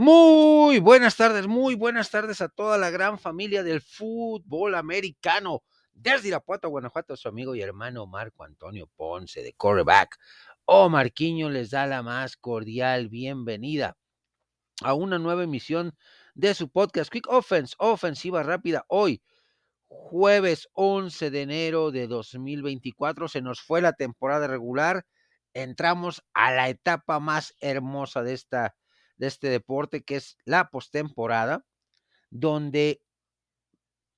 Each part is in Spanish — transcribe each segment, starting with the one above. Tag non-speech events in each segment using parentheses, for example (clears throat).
Muy buenas tardes, muy buenas tardes a toda la gran familia del fútbol americano. Desde Irapuato, Guanajuato, su amigo y hermano Marco Antonio Ponce de Coreback. O Marquiño les da la más cordial bienvenida a una nueva emisión de su podcast Quick Offense, ofensiva rápida. Hoy, jueves 11 de enero de 2024, se nos fue la temporada regular. Entramos a la etapa más hermosa de esta de este deporte, que es la postemporada, donde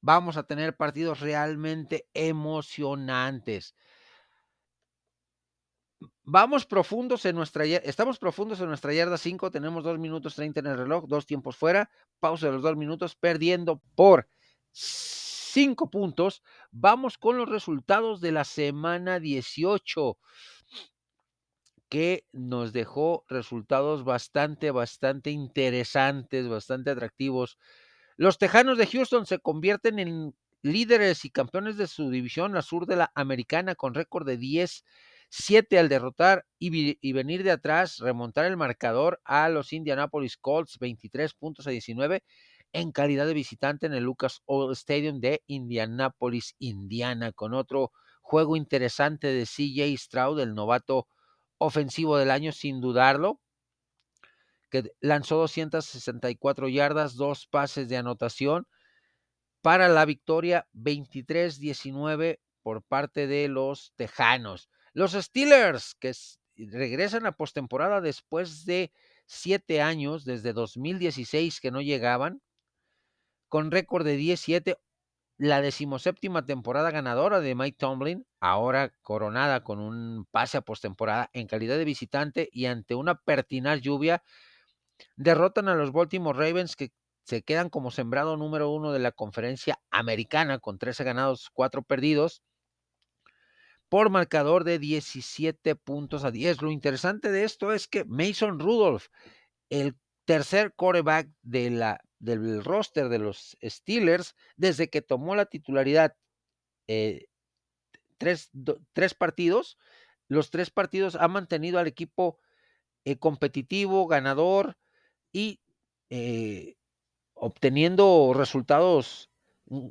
vamos a tener partidos realmente emocionantes. Vamos profundos en nuestra estamos profundos en nuestra yarda 5, tenemos 2 minutos 30 en el reloj, dos tiempos fuera, pausa de los dos minutos, perdiendo por 5 puntos. Vamos con los resultados de la semana 18 que nos dejó resultados bastante, bastante interesantes, bastante atractivos. Los Tejanos de Houston se convierten en líderes y campeones de su división, la sur de la americana, con récord de 10-7 al derrotar y, venir de atrás, remontar el marcador a los Indianapolis Colts, 23 puntos a 19, en calidad de visitante en el Lucas Oil Stadium de Indianapolis, Indiana, con otro juego interesante de CJ Stroud, el novato ofensivo del año, sin dudarlo, que lanzó 264 yardas, dos pases de anotación para la victoria 23-19 por parte de los Tejanos. Los Steelers, que regresan a postemporada después de siete años, desde 2016 que no llegaban, con récord de 17, la decimoséptima temporada ganadora de Mike Tomlin, ahora coronada con un pase a postemporada en calidad de visitante y ante una pertinaz lluvia, derrotan a los Baltimore Ravens que se quedan como sembrado número uno de la conferencia americana con 13 ganados, 4 perdidos, por marcador de 17 puntos a 10. Lo interesante de esto es que Mason Rudolph, el tercer quarterback de la del roster de los Steelers desde que tomó la titularidad eh, tres, tres, partidos. Los tres partidos ha mantenido al equipo eh, competitivo, ganador y eh, obteniendo resultados mm,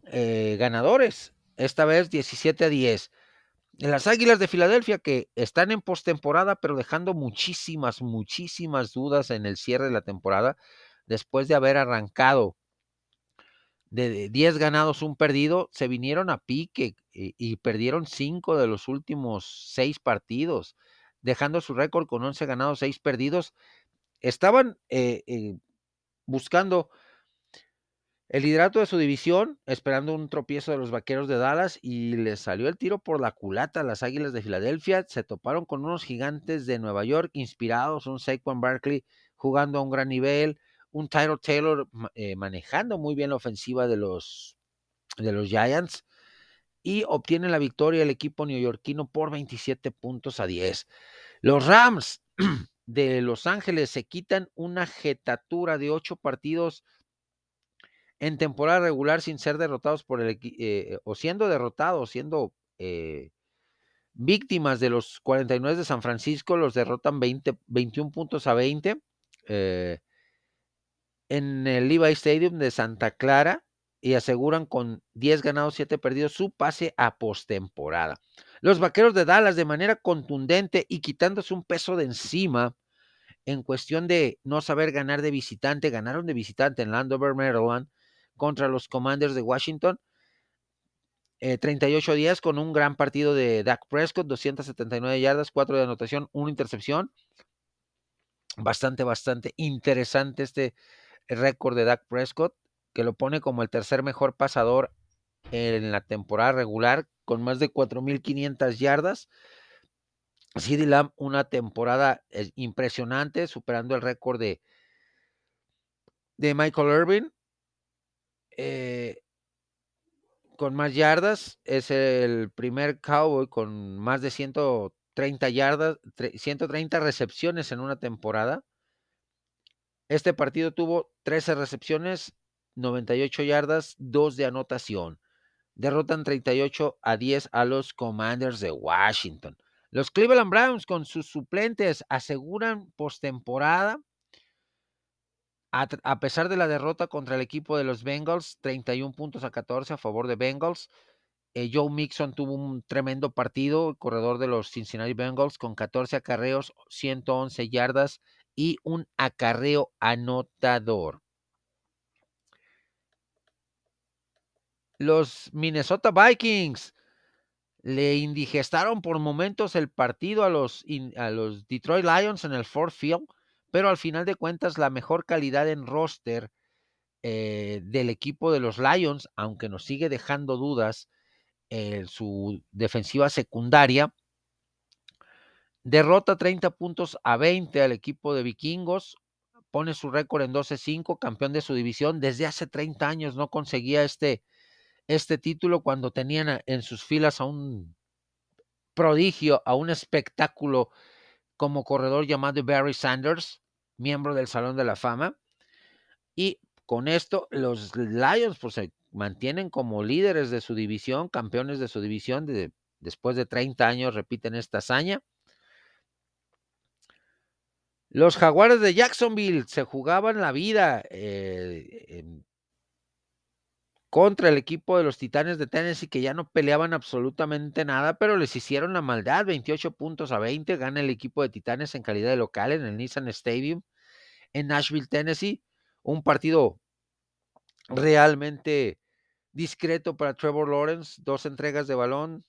ganadores. Esta vez 17 a 10. Las Águilas de Filadelfia que están en postemporada, pero dejando muchísimas, muchísimas dudas en el cierre de la temporada después de haber arrancado de 10 ganados, un perdido, se vinieron a pique y, perdieron 5 de los últimos 6 partidos, dejando su récord con 11 ganados, 6 perdidos. Estaban eh, eh, buscando el liderato de su división, esperando un tropiezo de los vaqueros de Dallas y les salió el tiro por la culata a las Águilas de Filadelfia. Se toparon con unos gigantes de Nueva York inspirados, un Saquon Barkley jugando a un gran nivel, un Tyler Taylor eh, manejando muy bien la ofensiva de los, de los Giants y obtiene la victoria el equipo neoyorquino por 27 puntos a 10. Los Rams (clears throat) de Los Ángeles se quitan una jetatura de ocho partidos en temporada regular sin ser derrotados por el eh, o siendo derrotados, siendo eh, víctimas de los 49 de San Francisco, los derrotan 20, 21 puntos a 20. Eh, en el Levi Stadium de Santa Clara y aseguran con 10 ganados, 7 perdidos su pase a postemporada. Los vaqueros de Dallas, de manera contundente y quitándose un peso de encima, en cuestión de no saber ganar de visitante, ganaron de visitante en Landover, Maryland, contra los Commanders de Washington. 38 eh, días con un gran partido de Dak Prescott, 279 yardas, 4 de anotación, 1 intercepción. Bastante, bastante interesante este récord de Dak Prescott, que lo pone como el tercer mejor pasador en la temporada regular, con más de 4.500 yardas. CeeDee Lamb, una temporada eh, impresionante, superando el récord de, de Michael Irvin. Eh, con más yardas, es el primer Cowboy con más de 130 yardas, 130 recepciones en una temporada. Este partido tuvo 13 recepciones, 98 yardas, 2 de anotación. Derrotan 38 a 10 a los Commanders de Washington. Los Cleveland Browns con sus suplentes aseguran postemporada A, pesar de la derrota contra el equipo de los Bengals, 31 puntos a 14 a favor de Bengals. Eh, Joe Mixon tuvo un tremendo partido, corredor de los Cincinnati Bengals, con 14 acarreos, 111 yardas y un acarreo anotador. Los Minnesota Vikings le indigestaron por momentos el partido a los, a los Detroit Lions en el Ford Field, pero al final de cuentas la mejor calidad en roster eh, del equipo de los Lions, aunque nos sigue dejando dudas en su defensiva secundaria, derrota 30 puntos a 20 al equipo de vikingos, pone su récord en 12-5, campeón de su división, desde hace 30 años no conseguía este, este título cuando tenían en sus filas a un prodigio, a un espectáculo como corredor llamado Barry Sanders, miembro del Salón de la Fama. Y con esto los Lions pues, se mantienen como líderes de su división, campeones de su división, de, después de 30 años repiten esta hazaña. Los Jaguares de Jacksonville se jugaban la vida eh, contra el equipo de los Titanes de Tennessee que ya no peleaban absolutamente nada, pero les hicieron la maldad, 28 puntos a 20, gana el equipo de Titanes en calidad de local en el Nissan Stadium en Nashville, Tennessee, un partido realmente discreto para Trevor Lawrence, dos entregas de balón,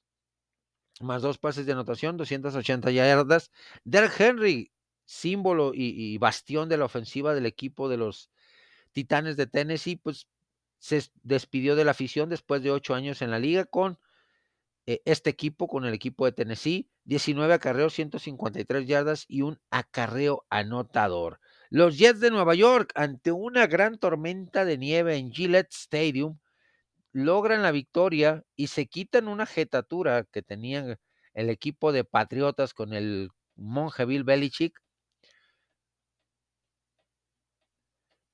más dos pases de anotación, 280 yardas. Derek Henry, símbolo y, bastión de la ofensiva del equipo de los Titanes de Tennessee, pues se despidió de la afición después de ocho años en la liga con eh, este equipo, con el equipo de Tennessee, 19 acarreos, 153 yardas y un acarreo anotador. Los Jets de Nueva York, ante una gran tormenta de nieve en Gillette Stadium, logran la victoria y se quitan una jetatura que tenían el equipo de Patriotas con el monje Bill Belichick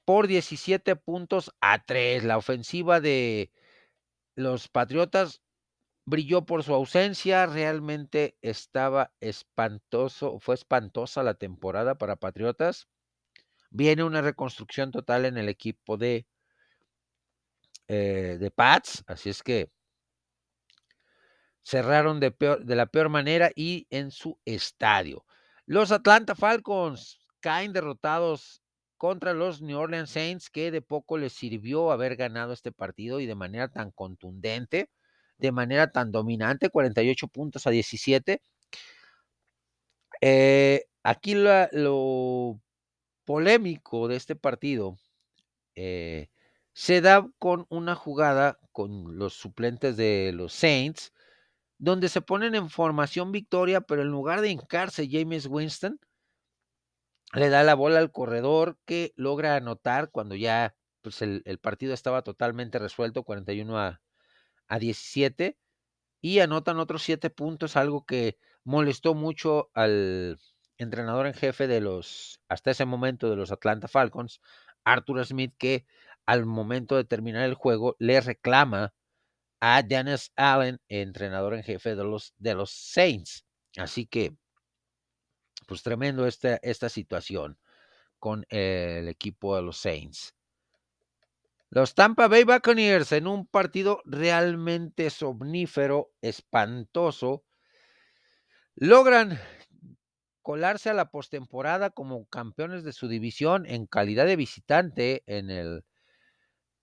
por 17 puntos a 3. La ofensiva de los Patriotas brilló por su ausencia, realmente estaba espantoso, fue espantosa la temporada para Patriotas. Viene una reconstrucción total en el equipo de, eh, de Pats, así es que cerraron de, de la peor manera y en su estadio. Los Atlanta Falcons caen derrotados contra los New Orleans Saints, que de poco les sirvió haber ganado este partido y de manera tan contundente, de manera tan dominante, 48 puntos a 17. Eh, aquí lo polémico de este partido eh, se da con una jugada con los suplentes de los Saints, donde se ponen en formación victoria, pero en lugar de hincarse James Winston, le da la bola al corredor que logra anotar cuando ya pues el, partido estaba totalmente resuelto, 41 a, a 17, y anotan otros 7 puntos, algo que molestó mucho al entrenador en jefe de los, hasta ese momento, de los Atlanta Falcons, Arthur Smith, que al momento de terminar el juego le reclama a Dennis Allen, entrenador en jefe de los, de los Saints. Así que pues tremendo esta, esta situación con el equipo de los Saints. Los Tampa Bay Buccaneers en un partido realmente somnífero, espantoso, logran colarse a la postemporada como campeones de su división en calidad de visitante en el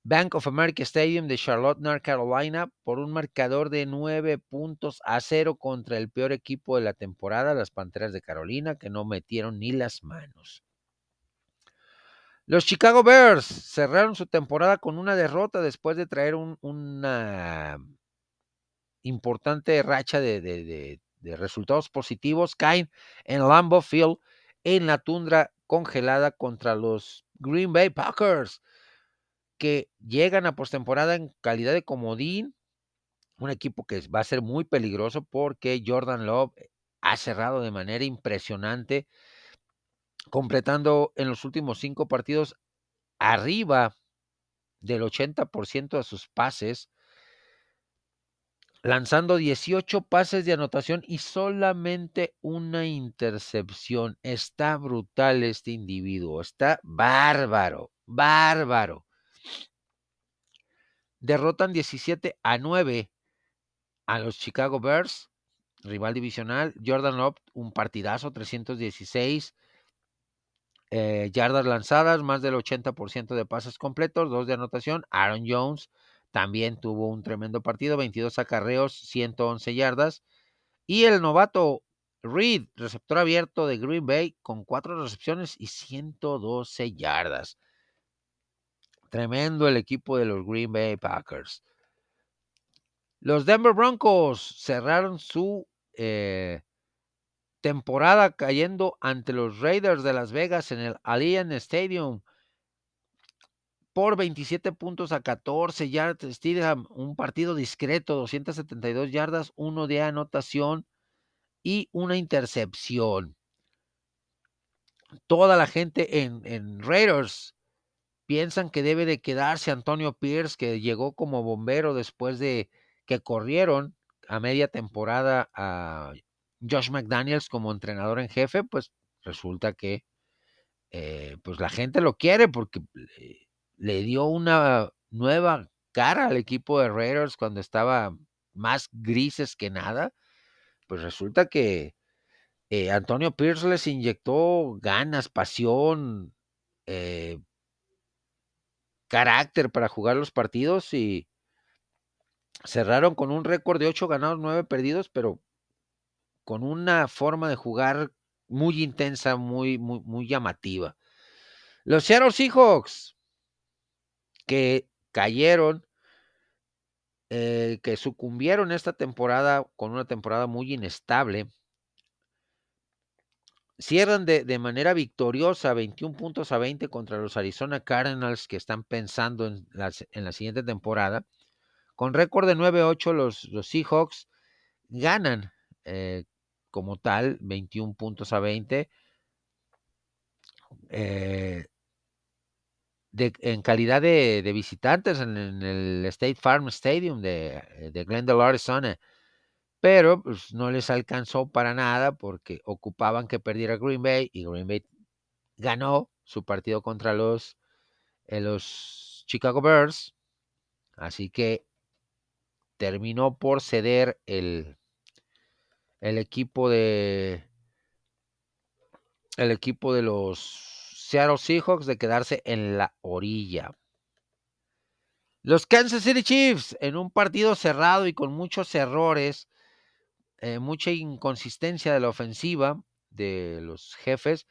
Bank of America Stadium de Charlotte, North Carolina, por un marcador de nueve puntos a cero contra el peor equipo de la temporada, las Panteras de Carolina, que no metieron ni las manos. Los Chicago Bears cerraron su temporada con una derrota después de traer una importante racha de, de resultados positivos. Caen en Lambeau Field en la tundra congelada contra los Green Bay Packers que llegan a postemporada en calidad de comodín, un equipo que va a ser muy peligroso porque Jordan Love ha cerrado de manera impresionante, completando en los últimos cinco partidos arriba del 80% de sus pases, lanzando 18 pases de anotación y solamente una intercepción. Está brutal este individuo, está bárbaro Bárbaro. Derrotan 17 a 9 a los Chicago Bears, rival divisional. Jordan Love, un partidazo, 316 eh, yardas lanzadas, más del 80% de pases completos, dos de anotación. Aaron Jones también tuvo un tremendo partido, 22 acarreos, 111 yardas. Y el novato Reed, receptor abierto de Green Bay, con cuatro recepciones y 112 yardas. Tremendo el equipo de los Green Bay Packers. Los Denver Broncos cerraron su eh, temporada cayendo ante los Raiders de Las Vegas en el Allianz Stadium por 27 puntos a 14 yardas. un partido discreto, 272 yardas, uno de anotación y una intercepción. Toda la gente en, en Raiders piensan que debe de quedarse Antonio Pierce, que llegó como bombero después de que corrieron a media temporada a Josh McDaniels como entrenador en jefe, pues resulta que eh, pues la gente lo quiere porque le dio una nueva cara al equipo de Raiders cuando estaba más grises que nada. Pues resulta que eh, Antonio Pierce les inyectó ganas, pasión, eh, carácter para jugar los partidos y cerraron con un récord de 8 ganados, 9 perdidos, pero con una forma de jugar muy intensa, muy, muy, muy llamativa. Los Seattle Seahawks, que cayeron eh, que sucumbieron esta temporada con una temporada muy inestable. Cierran de, de, manera victoriosa 21 puntos a 20 contra los Arizona Cardinals que están pensando en la, en la siguiente temporada. Con récord de 9-8 los, los, Seahawks ganan eh, como tal 21 puntos a 20. Eh, en calidad de, visitantes en, el State Farm Stadium de, de Glendale, Arizona. Pero pues, no les alcanzó para nada porque ocupaban que perdiera Green Bay y Green Bay ganó su partido contra los, eh, los Chicago Bears. Así que terminó por ceder el, el equipo de el equipo de los Seattle Seahawks de quedarse en la orilla. Los Kansas City Chiefs, en un partido cerrado y con muchos errores, eh, mucha inconsistencia de la ofensiva de los jefes,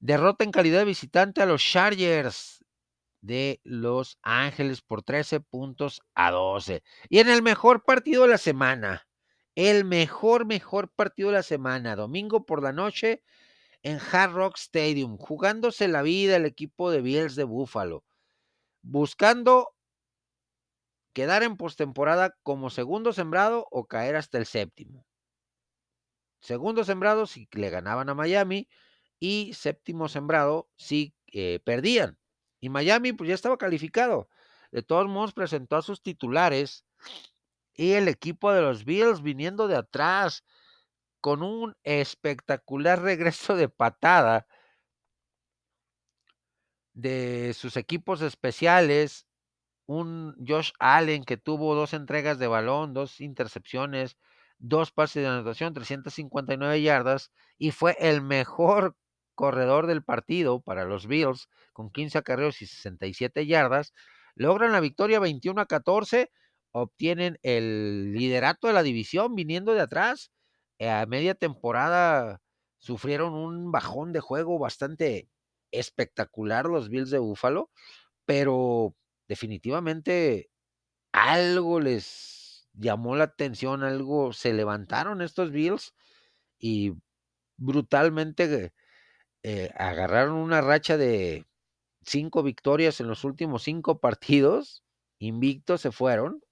derrota en calidad de visitante a los Chargers de Los Ángeles por 13 puntos a 12. Y en el mejor partido de la semana, el mejor, mejor partido de la semana, domingo por la noche, en Hard Rock Stadium, jugándose la vida el equipo de Bills de Buffalo, buscando quedar en postemporada como segundo sembrado o caer hasta el séptimo. Segundo sembrado si le ganaban a Miami y séptimo sembrado si eh, perdían. Y Miami pues ya estaba calificado. De todos modos presentó a sus titulares y el equipo de los Bills viniendo de atrás con un espectacular regreso de patada de sus equipos especiales, un Josh Allen que tuvo dos entregas de balón, dos intercepciones, dos pases de anotación, 359 yardas y fue el mejor corredor del partido para los Bills con 15 acarreos y 67 yardas. Logran la victoria 21 a 14, obtienen el liderato de la división viniendo de atrás eh, a media temporada sufrieron un bajón de juego bastante espectacular los Bills de Buffalo, pero definitivamente algo les llamó la atención, algo se levantaron estos Bills y brutalmente eh, agarraron una racha de cinco victorias en los últimos cinco partidos, invictos se fueron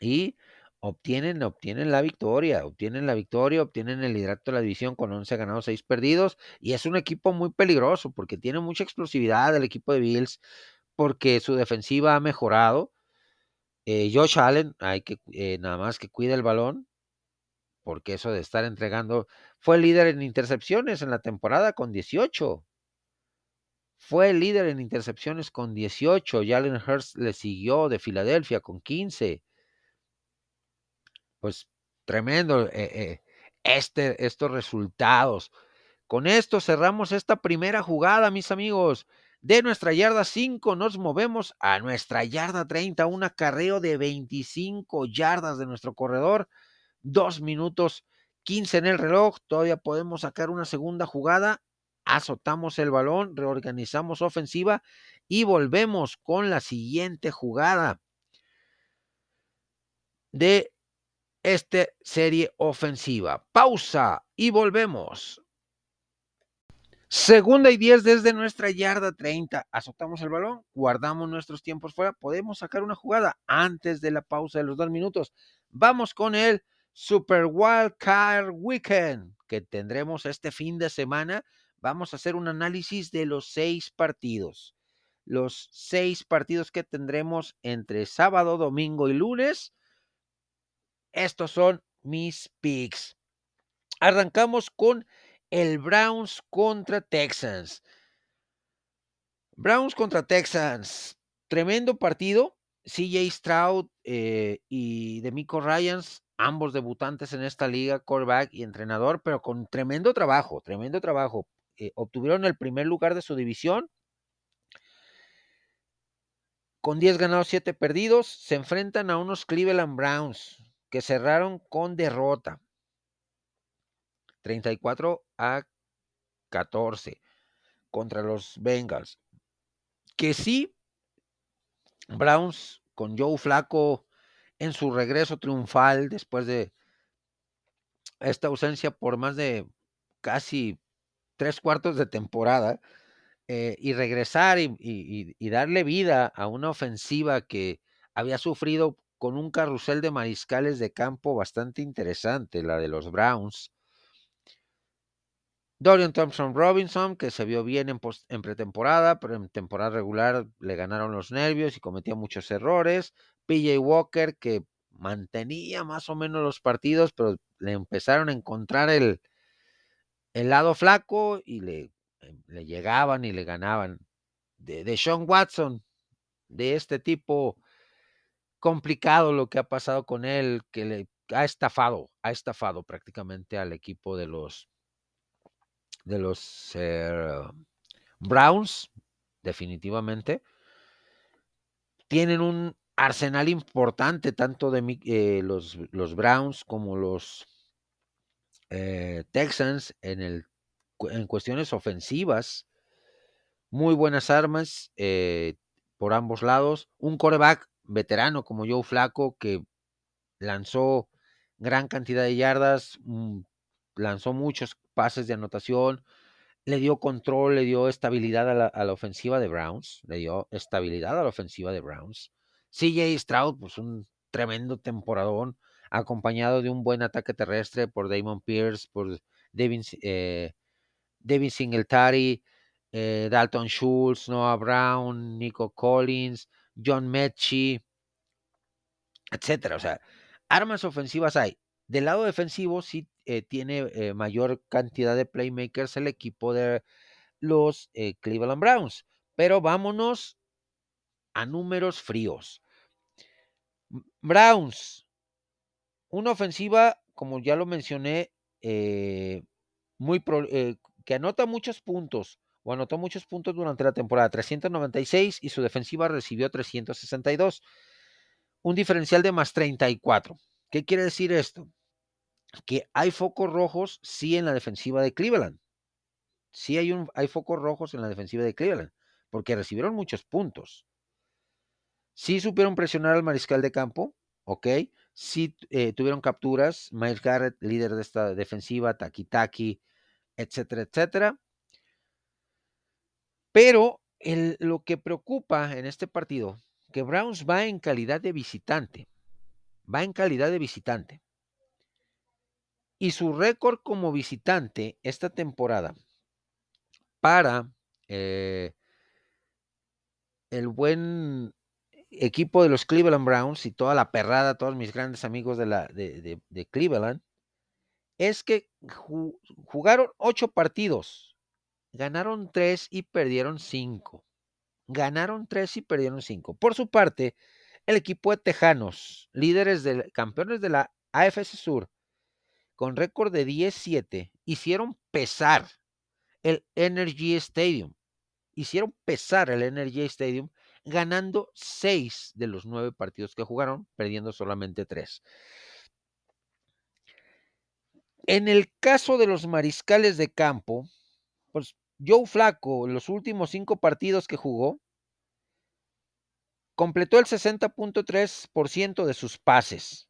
y obtienen, obtienen la victoria, obtienen la victoria, obtienen el liderato de la división con 11 ganados, 6 perdidos, y es un equipo muy peligroso porque tiene mucha explosividad el equipo de Bills, porque su defensiva ha mejorado. Eh, Josh Allen, hay que eh, nada más que cuide el balón, porque eso de estar entregando, fue líder en intercepciones en la temporada con 18. Fue líder en intercepciones con 18. Jalen Hurst le siguió de Filadelfia con 15. Pues tremendo eh, este, estos resultados. Con esto cerramos esta primera jugada, mis amigos. De nuestra yarda 5 nos movemos a nuestra yarda 30, un acarreo de 25 yardas de nuestro corredor. Dos minutos 15 en el reloj. Todavía podemos sacar una segunda jugada. Azotamos el balón, reorganizamos ofensiva y volvemos con la siguiente jugada de esta serie ofensiva. Pausa y volvemos. Segunda y 10 desde nuestra yarda 30. Azotamos el balón, guardamos nuestros tiempos fuera. Podemos sacar una jugada antes de la pausa de los dos minutos. Vamos con el Super Wild Card Weekend que tendremos este fin de semana. Vamos a hacer un análisis de los seis partidos. Los seis partidos que tendremos entre sábado, domingo y lunes. Estos son mis picks. Arrancamos con el Browns contra Texans. Browns contra Texans. Tremendo partido. CJ Stroud eh, y Demico Ryans, ambos debutantes en esta liga, quarterback y entrenador, pero con tremendo trabajo, tremendo trabajo. Eh, obtuvieron el primer lugar de su división. Con 10 ganados, 7 perdidos, se enfrentan a unos Cleveland Browns que cerraron con derrota. 34 a 14 contra los Bengals. Que sí, Browns con Joe Flaco en su regreso triunfal después de esta ausencia por más de casi tres cuartos de temporada eh, y regresar y darle vida a una ofensiva que había sufrido con un carrusel de mariscales de campo bastante interesante, la de los Browns. Dorian Thompson Robinson, que se vio bien en, en, pretemporada, pero en temporada regular le ganaron los nervios y cometía muchos errores. PJ Walker, que mantenía más o menos los partidos, pero le empezaron a encontrar el, el lado flaco y le, em, le, llegaban y le ganaban. De, de Sean Watson, de este tipo complicado lo que ha pasado con él, que le ha estafado, ha estafado prácticamente al equipo de los de los eh, Browns, definitivamente. Tienen un arsenal importante, tanto de eh, los, los, Browns como los eh, Texans, en, el, en cuestiones ofensivas. Muy buenas armas por ambos lados. Un coreback veterano como Joe Flaco que lanzó gran cantidad de yardas, lanzó muchos pases de anotación, le dio control, le dio estabilidad a la, ofensiva de Browns, le dio estabilidad a la ofensiva de Browns. CJ Stroud, pues un tremendo temporadón, acompañado de un buen ataque terrestre por Damon Pierce, por Devin, eh, Singletary, eh, Dalton Schultz, Noah Brown, Nico Collins, John Mechie, etcétera. O sea, armas ofensivas hay. Del lado defensivo sí eh, tiene eh, mayor cantidad de playmakers el equipo de los eh, Cleveland Browns. Pero vámonos a números fríos. Browns, una ofensiva, como ya lo mencioné, muy que anota muchos puntos o anotó muchos puntos durante la temporada, 396 y su defensiva recibió 362, un diferencial de más 34. ¿Qué quiere decir esto? que hay focos rojos, sí, en la defensiva de Cleveland. Sí hay, un, hay focos rojos en la defensiva de Cleveland, porque recibieron muchos puntos. Sí supieron presionar al mariscal de campo, ok. Sí eh, tuvieron capturas. Miles Garrett, líder de esta defensiva, Taki Taki, etcétera, etcétera. Pero lo que preocupa en este partido, que Browns va en calidad de visitante. Va en calidad de visitante. Y su récord como visitante esta temporada para eh, el buen equipo de los Cleveland Browns y toda la perrada, todos mis grandes amigos de, la, de, Cleveland, es que jugaron ocho partidos ganaron tres y perdieron cinco. Ganaron tres y perdieron cinco. Por su parte, el equipo de Tejanos, líderes de campeones de la AFC Sur, con récord de 10-7, hicieron pesar el Energy Stadium. Hicieron pesar el Energy Stadium ganando seis de los nueve partidos que jugaron, perdiendo solamente tres. En el caso de los mariscales de campo, pues Joe Flaco, en los últimos cinco partidos que jugó, completó el 60.3% de sus pases.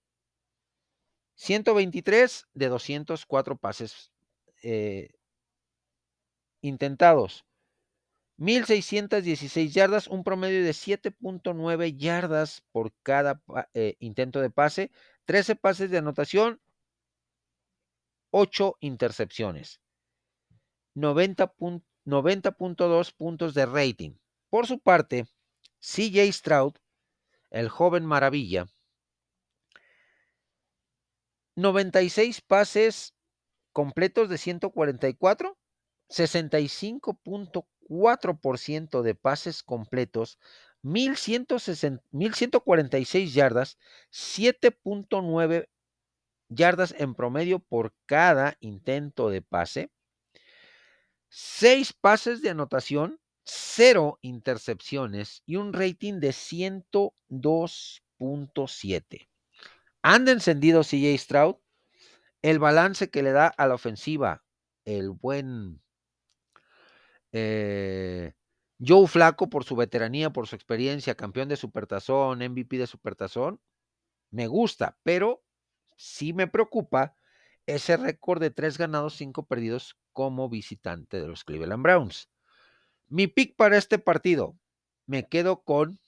123 de 204 pases eh, intentados. 1.616 yardas, un promedio de 7.9 yardas por cada eh, intento de pase, 13 pases de anotación, 8 intercepciones, 90.2 puntos de rating. Por su parte, CJ Stroud, el joven maravilla, 96 pases completos de 144, 65.4% de pases completos, 1146 yardas, 7.9 yardas en promedio por cada intento de pase, 6 pases de anotación, 0 intercepciones y un rating de 102.7. Anda encendido CJ Stroud. El balance que le da a la ofensiva el buen eh, Joe Flaco por su veteranía, por su experiencia, campeón de Supertazón, MVP de Supertazón, me gusta, pero sí me preocupa ese récord de tres ganados, cinco perdidos como visitante de los Cleveland Browns. Mi pick para este partido, me quedo con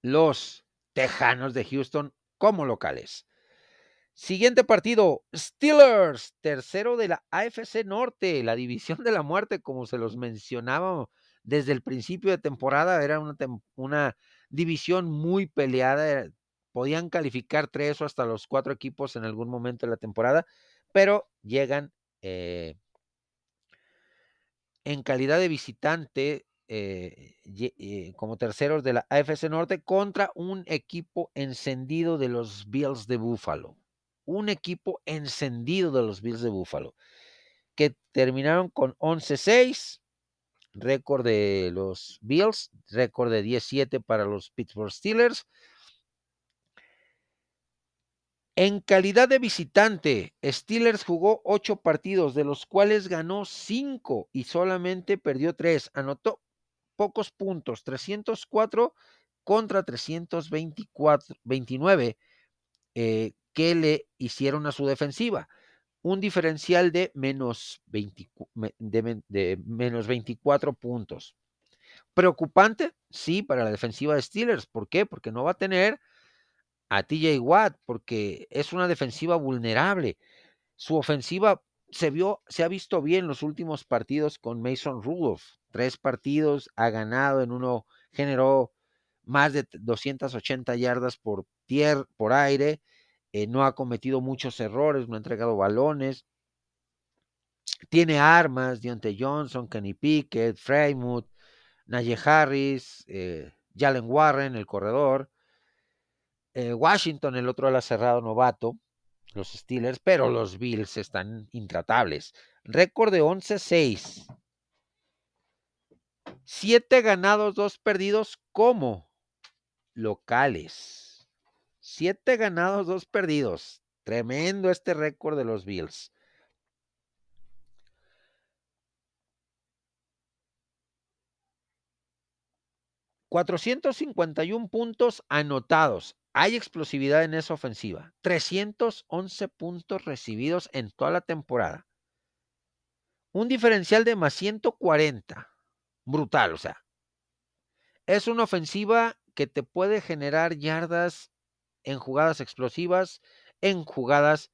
los Tejanos de Houston como locales. Siguiente partido, Steelers, tercero de la AFC Norte, la división de la muerte, como se los mencionaba desde el principio de temporada, era una, una división muy peleada, podían calificar tres o hasta los cuatro equipos en algún momento de la temporada, pero llegan eh, en calidad de visitante eh, eh, como terceros de la AFC Norte contra un equipo encendido de los Bills de Buffalo. Un equipo encendido de los Bills de Buffalo, que terminaron con 11-6, récord de los Bills, récord de 17 para los Pittsburgh Steelers. En calidad de visitante, Steelers jugó ocho partidos, de los cuales ganó cinco y solamente perdió tres. Anotó pocos puntos, 304 contra 329 eh, que le hicieron a su defensiva. Un diferencial de menos, de, menos 24 puntos. Preocupante, sí, para la defensiva de Steelers. ¿Por qué? Porque no va a tener a TJ Watt, porque es una defensiva vulnerable. Su ofensiva se vio, se ha visto bien los últimos partidos con Mason Rudolph. Tres partidos, ha ganado, en uno generó más de 280 yardas por, tierra, por aire, eh, no ha cometido muchos errores, no ha entregado balones, tiene armas, Deontay Johnson, Kenny Pickett, Freymouth, Najee Harris, eh, Jalen Warren, el corredor, eh, Washington, el otro ala cerrado novato, los Steelers, pero los Bills están intratables. Récord de 11-6 Siete ganados, dos perdidos como locales. Siete ganados, dos perdidos. Tremendo este récord de los Bills. $451 puntos anotados. Hay explosividad en esa ofensiva. 311 puntos recibidos en toda la temporada. Un diferencial de más 140 brutal, o sea. Es una ofensiva que te puede generar yardas en jugadas explosivas, en jugadas,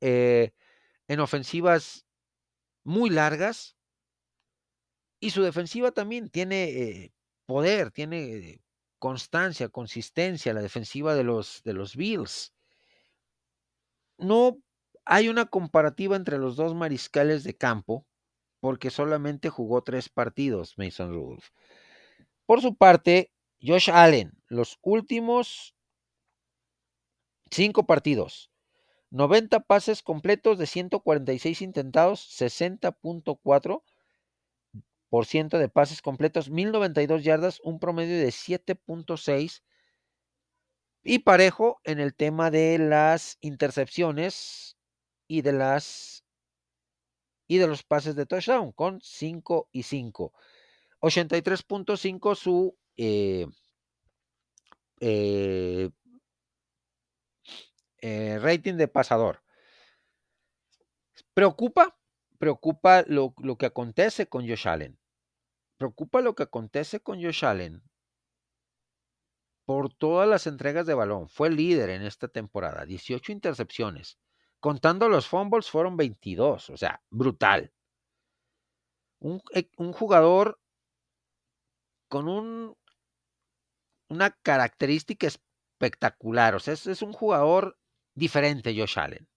eh, en ofensivas muy largas. Y su defensiva también tiene eh, poder, tiene constancia, consistencia, la defensiva de los, de los Bills. No hay una comparativa entre los dos mariscales de campo porque solamente jugó tres partidos Mason Rudolph. Por su parte, Josh Allen, los últimos cinco partidos, 90 pases completos de 146 intentados, 60.4% de pases completos, 1092 yardas, un promedio de 7.6 y parejo en el tema de las intercepciones y de las y de los pases de touchdown con 5 y 5. 83.5 su eh, eh, eh, rating de pasador. Preocupa, preocupa lo, lo, que acontece con Josh Allen. Preocupa lo que acontece con Josh Allen por todas las entregas de balón. Fue líder en esta temporada, 18 intercepciones. Contando los fumbles fueron 22, o sea, brutal. Un, eh, un jugador con un, una característica espectacular. O sea, es, es, un jugador diferente, Josh Allen.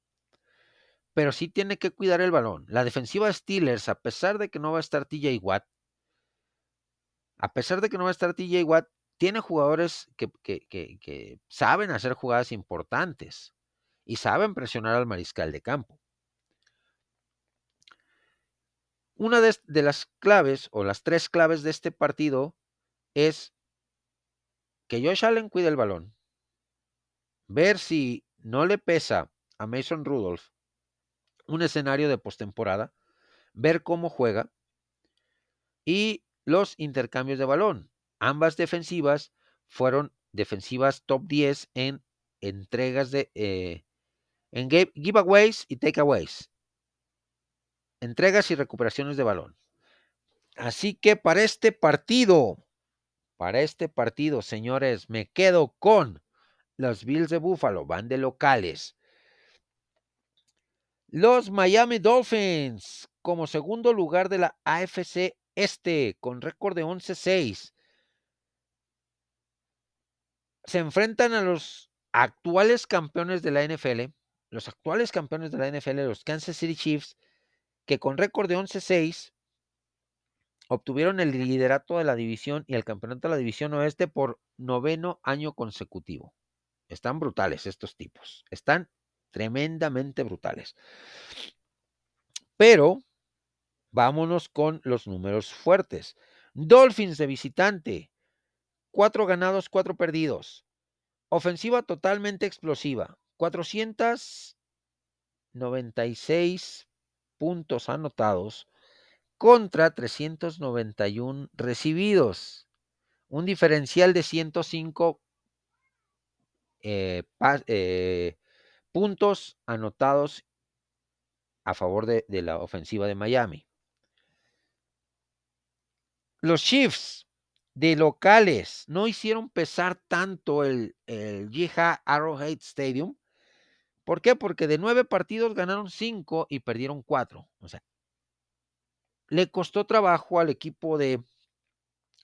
Pero sí tiene que cuidar el balón. La defensiva de Steelers, a pesar de que no va a estar TJ Watt, a pesar de que no va a estar TJ Watt, tiene jugadores que saben hacer jugadas importantes y saben presionar al mariscal de campo. Una de, de, las claves o las tres claves de este partido es que Josh Allen cuide el balón, ver si no le pesa a Mason Rudolph un escenario de postemporada, ver cómo juega y los intercambios de balón. Ambas defensivas fueron defensivas top 10 en entregas de eh, en giveaways y takeaways. Entregas y recuperaciones de balón. Así que para este partido, para este partido, señores, me quedo con los Bills de Buffalo, van de locales. Los Miami Dolphins como segundo lugar de la AFC Este con récord de 11-6. Se enfrentan a los actuales campeones de la NFL, los actuales campeones de la NFL, los Kansas City Chiefs, que con récord de 11-6 obtuvieron el liderato de la división y el campeonato de la división oeste por noveno año consecutivo. Están brutales estos tipos, están tremendamente brutales. Pero vámonos con los números fuertes. Dolphins de visitante, cuatro ganados, cuatro perdidos. Ofensiva totalmente explosiva, 496 puntos anotados contra 391 recibidos. Un diferencial de 105 eh, eh, puntos anotados a favor de, la ofensiva de Miami. Los Chiefs de locales no hicieron pesar tanto el, el Arrowhead Stadium. ¿Por qué? Porque de nueve partidos ganaron cinco y perdieron cuatro. O sea, le costó trabajo al equipo de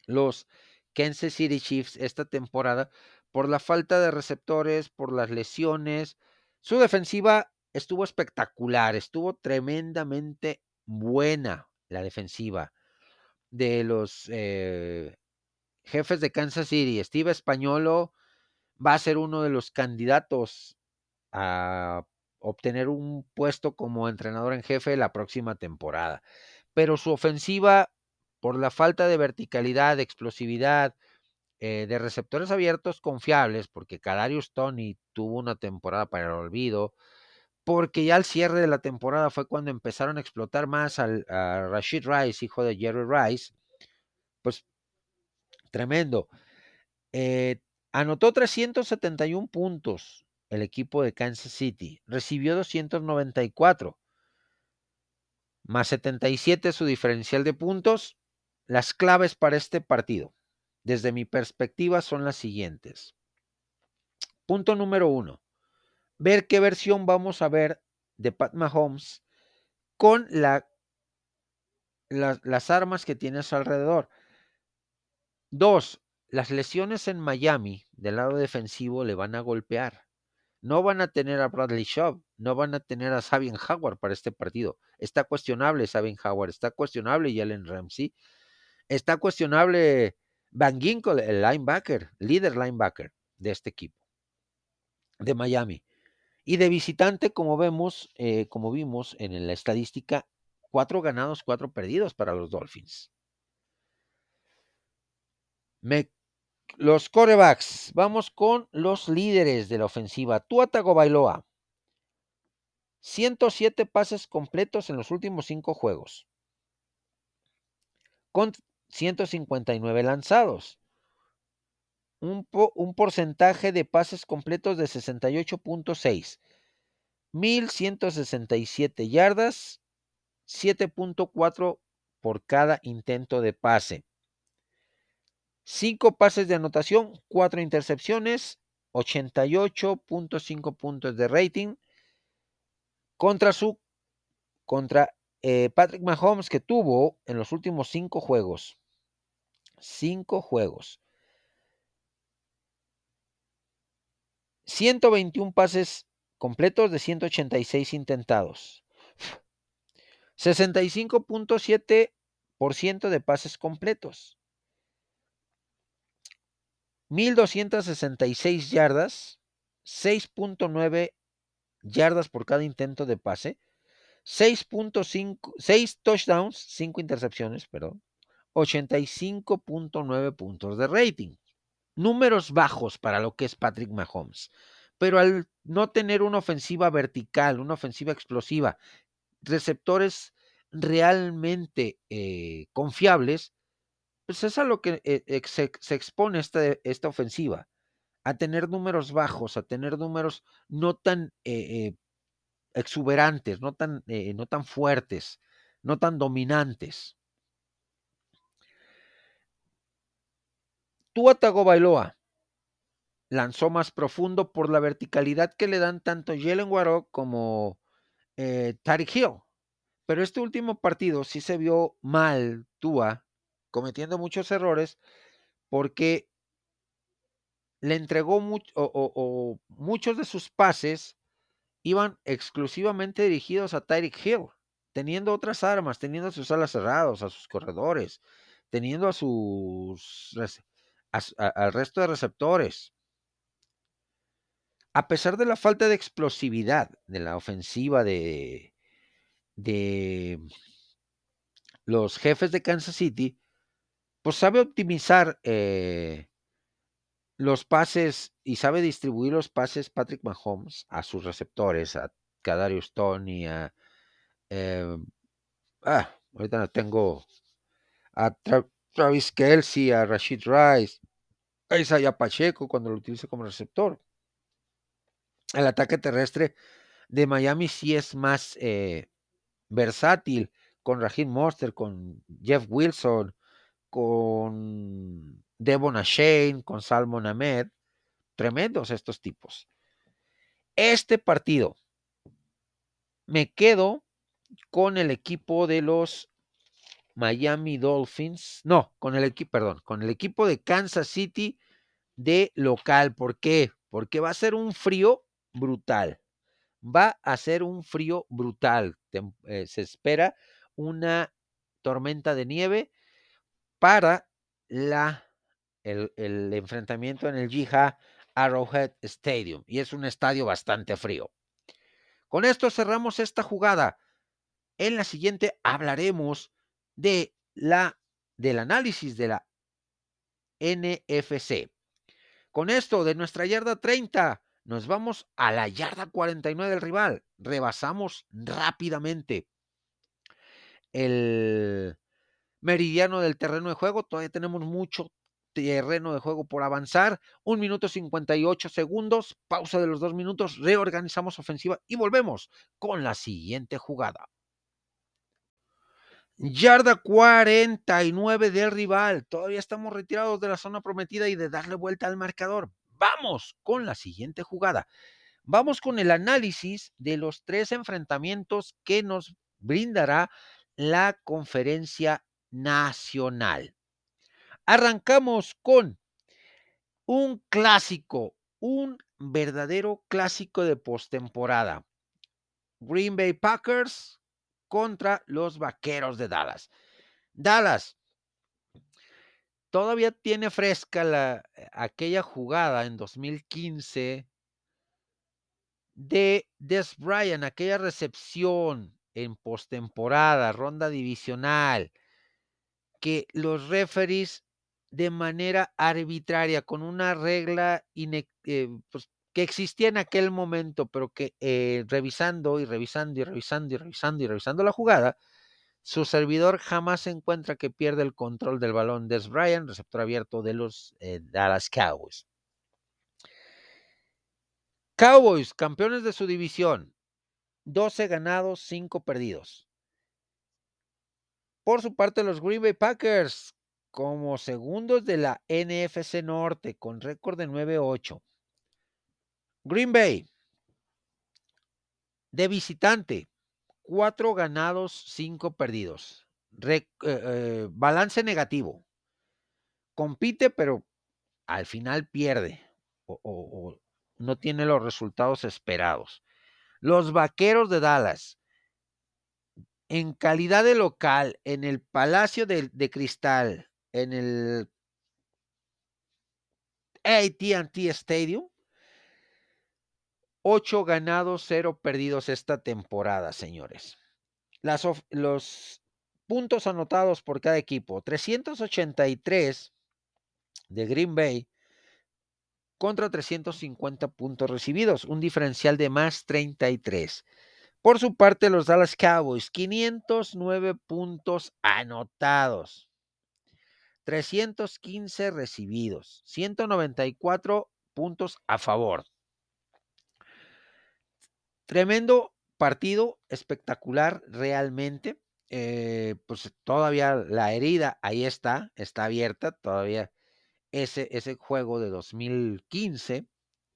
los Kansas City Chiefs esta temporada por la falta de receptores, por las lesiones. Su defensiva estuvo espectacular, estuvo tremendamente buena la defensiva de los eh, jefes de Kansas City. Steve Españolo va a ser uno de los candidatos a obtener un puesto como entrenador en jefe la próxima temporada. Pero su ofensiva, por la falta de verticalidad, de explosividad, eh, de receptores abiertos confiables, porque Kadarius Tony tuvo una temporada para el olvido, porque ya al cierre de la temporada fue cuando empezaron a explotar más al, a Rashid Rice, hijo de Jerry Rice, pues tremendo. Eh, anotó 371 puntos el equipo de Kansas City, recibió 294, más 77 su diferencial de puntos. Las claves para este partido desde mi perspectiva son las siguientes. Punto número uno, ver qué versión vamos a ver de Pat Mahomes con la, la, las armas que tiene a su alrededor. Dos, las lesiones en Miami del lado defensivo le van a golpear. No van a tener a Bradley Shaw, no van a tener a Sabin Howard para este partido. Está cuestionable Sabin Howard, está cuestionable Jalen Ramsey, está cuestionable Van Ginkle, el linebacker, líder linebacker de este equipo, de Miami. Y de visitante, como vemos, eh, como vimos en la estadística, cuatro ganados, cuatro perdidos para los Dolphins. los corebacks, vamos con los líderes de la ofensiva. Tua Tagovailoa, 107 pases completos en los últimos cinco juegos, con 159 lanzados. Un, un porcentaje de pases completos de 68.6, 1167 yardas, 7.4 por cada intento de pase. 5 pases de anotación, 4 intercepciones, 88.5 puntos de rating contra su contra eh, Patrick Mahomes que tuvo en los últimos 5 juegos. 5 juegos. 121 pases completos de 186 intentados. 65.7% de pases completos. 1266 yardas, 6.9 yardas por cada intento de pase, 6.5 6 touchdowns, 5 intercepciones, perdón, 85.9 puntos de rating. Números bajos para lo que es Patrick Mahomes, pero al no tener una ofensiva vertical, una ofensiva explosiva receptores realmente eh, confiables, pues es a lo que eh, se, expone esta, esta, ofensiva, a tener números bajos, a tener números no tan eh, exuberantes, no tan, no tan fuertes, no tan dominantes. Tua Bailoa lanzó más profundo por la verticalidad que le dan tanto Jalen Warrock como eh, Tariq Hill. Pero este último partido sí se vio mal Tua, cometiendo muchos errores, porque le entregó muchos de sus pases iban exclusivamente dirigidos a Tyreek Hill, teniendo otras armas, teniendo a sus alas cerrados, a sus corredores, teniendo a sus al resto de receptores. A pesar de la falta de explosividad de la ofensiva de, de los jefes de Kansas City, pues sabe optimizar eh, los pases y sabe distribuir los pases Patrick Mahomes a sus receptores, a Kadarius Tony, a... Eh, ah, ahorita no tengo a Travis Kelsey, a Rashid Rice, a Isaiah Pacheco cuando lo utiliza como receptor. El ataque terrestre de Miami sí es más eh, versátil con Raheem Monster, con Jeff Wilson, con Devon Shane, con Salmon Ahmed. Tremendos estos tipos. Este partido me quedo con el equipo de los Miami Dolphins. No, con el equipo, perdón, con el equipo de Kansas City de local. ¿Por qué? Porque va a ser un frío brutal. Va a ser un frío brutal. Eh, se espera una tormenta de nieve para la, el, enfrentamiento en el Jiha Arrowhead Stadium. Y es un estadio bastante frío. Con esto cerramos esta jugada. En la siguiente hablaremos de la, del análisis de la NFC. Con esto, de nuestra yarda 30, nos vamos a la yarda 49 del rival. Rebasamos rápidamente el meridiano del terreno de juego. Todavía tenemos mucho terreno de juego por avanzar. Un minuto 58 segundos. Pausa de los dos minutos. Reorganizamos ofensiva y volvemos con la siguiente jugada. Yarda 49 del rival. Todavía estamos retirados de la zona prometida y de darle vuelta al marcador. Vamos con la siguiente jugada. Vamos con el análisis de los tres enfrentamientos que nos brindará la conferencia nacional. Arrancamos con un clásico, un verdadero clásico de postemporada. Green Bay Packers contra los Vaqueros de Dallas. Dallas todavía tiene fresca la, aquella jugada en 2015 de Des Bryant, aquella recepción en postemporada, ronda divisional, que los referees de manera arbitraria, con una regla eh, pues, que existía en aquel momento, pero que eh, revisando y revisando y revisando y revisando y revisando la jugada, su servidor jamás encuentra que pierde el control del balón. Des Bryant, receptor abierto de los eh, Dallas Cowboys. Cowboys, campeones de su división. 12 ganados, 5 perdidos. Por su parte, los Green Bay Packers, como segundos de la NFC Norte, con récord de 9-8. Green Bay, de visitante, 4 ganados, 5 perdidos. Eh, eh, balance negativo. Compite, pero al final pierde o no tiene los resultados esperados. Los Vaqueros de Dallas, en calidad de local, en el Palacio de, Cristal, en el ATT Stadium, ocho ganados, cero perdidos esta temporada, señores. los puntos anotados por cada equipo, 383 de Green Bay, contra 350 puntos recibidos, un diferencial de más 33. Por su parte, los Dallas Cowboys, 509 puntos anotados, 315 recibidos, 194 puntos a favor. Tremendo partido, espectacular realmente. Eh, pues todavía la herida ahí está, está abierta, todavía ese, ese juego de 2015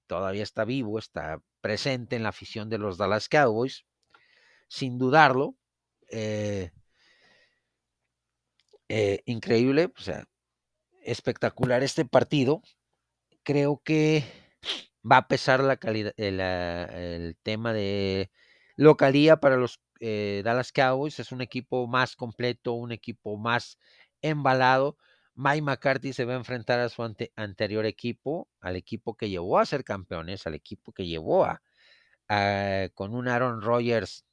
todavía está vivo, está presente en la afición de los Dallas Cowboys, sin dudarlo. Eh, eh, increíble, o sea, espectacular este partido. Creo que va a pesar la calidad, el, eh, el tema de localía para los Dallas Cowboys. Es un equipo más completo, un equipo más embalado. Mike McCarthy se va a enfrentar a su anterior equipo, al equipo que llevó a ser campeones, al equipo que llevó a, con un Aaron Rodgers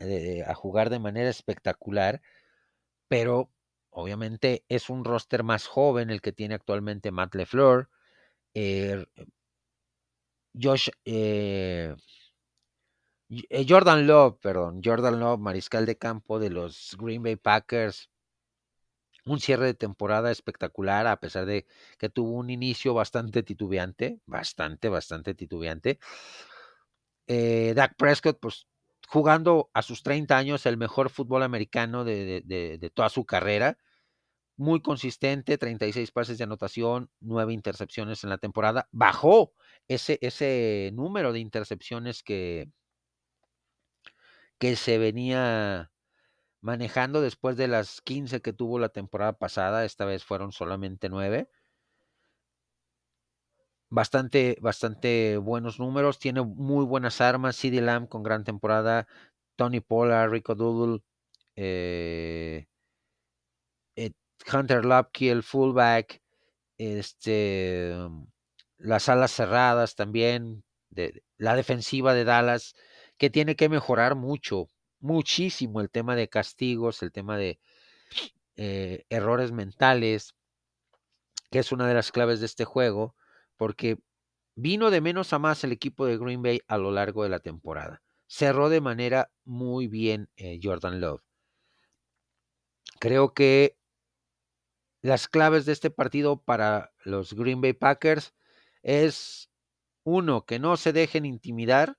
eh, a jugar de manera espectacular, pero obviamente es un roster más joven el que tiene actualmente Matt LeFleur. Eh, Josh, eh, Jordan Love, perdón, Jordan Love, mariscal de campo de los Green Bay Packers, un cierre de temporada espectacular, a pesar de que tuvo un inicio bastante titubeante, bastante, bastante titubeante. Eh, Dak Prescott, pues jugando a sus 30 años el mejor fútbol americano de, toda su carrera, muy consistente, 36 pases de anotación, 9 intercepciones en la temporada, bajó ese, ese número de intercepciones que, que se venía manejando después de las 15 que tuvo la temporada pasada, esta vez fueron solamente 9. Bastante, bastante buenos números, tiene muy buenas armas, CD Lamb con gran temporada, Tony Pollard, Rico Doodle, eh, eh, Hunter Lupke, el fullback, este, las alas cerradas también, la defensiva de Dallas, que tiene que mejorar mucho, muchísimo el tema de castigos, el tema de eh, errores mentales, que es una de las claves de este juego, porque vino de menos a más el equipo de Green Bay a lo largo de la temporada. Cerró de manera muy bien eh, Jordan Love. Creo que las claves de este partido para los Green Bay Packers es uno, que no se dejen intimidar.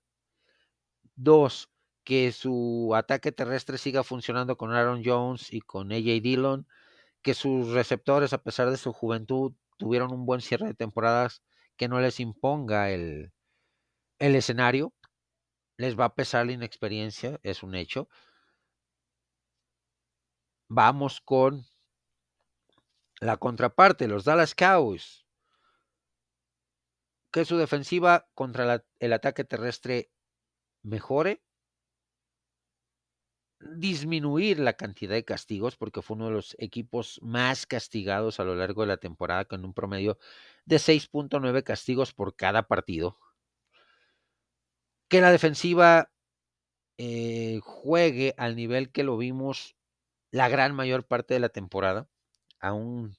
Dos, que su ataque terrestre siga funcionando con Aaron Jones y con AJ Dillon, que sus receptores, a pesar de su juventud, tuvieron un buen cierre de temporadas, que no les imponga el, el escenario. Les va a pesar la inexperiencia, es un hecho. Vamos con la contraparte, los Dallas Cowboys. que su defensiva contra el ataque terrestre mejore, disminuir la cantidad de castigos, porque fue uno de los equipos más castigados a lo largo de la temporada, con un promedio de 6.9 castigos por cada partido. Que la defensiva eh, juegue al nivel que lo vimos la gran mayor parte de la temporada, a un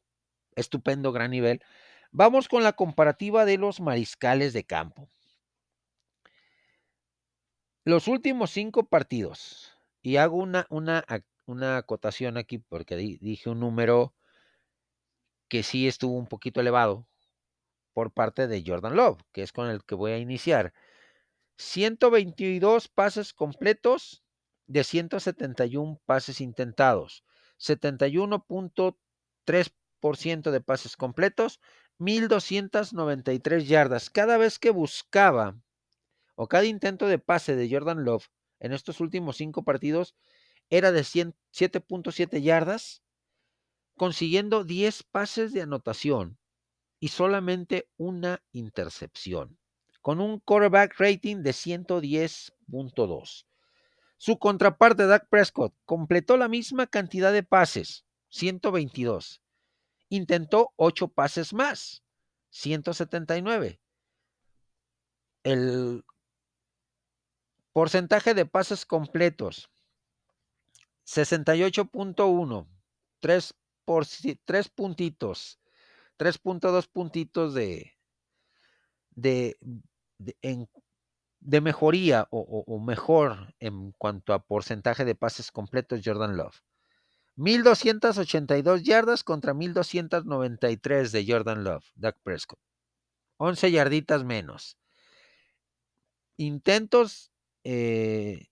estupendo gran nivel. Vamos con la comparativa de los mariscales de campo. Los últimos cinco partidos, y hago una, una, una acotación aquí porque dije un número que sí estuvo un poquito elevado por parte de Jordan Love, que es con el que voy a iniciar. 122 pases completos de 171 pases intentados, 71.3% de pases completos, 1293 yardas. Cada vez que buscaba o cada intento de pase de Jordan Love en estos últimos cinco partidos era de 7.7 yardas, consiguiendo 10 pases de anotación y solamente una intercepción, con un quarterback rating de 110.2. Su contraparte, Dak Prescott, completó la misma cantidad de pases, 122. Intentó 8 pases más, 179. El Porcentaje de pases completos. 68.1. 3, por, 3 puntitos. 3.2 puntitos de, de, de, mejoría o, o, mejor en cuanto a porcentaje de pases completos Jordan Love. 1282 yardas contra 1293 de Jordan Love, Doug Prescott. 11 yarditas menos. Intentos eh,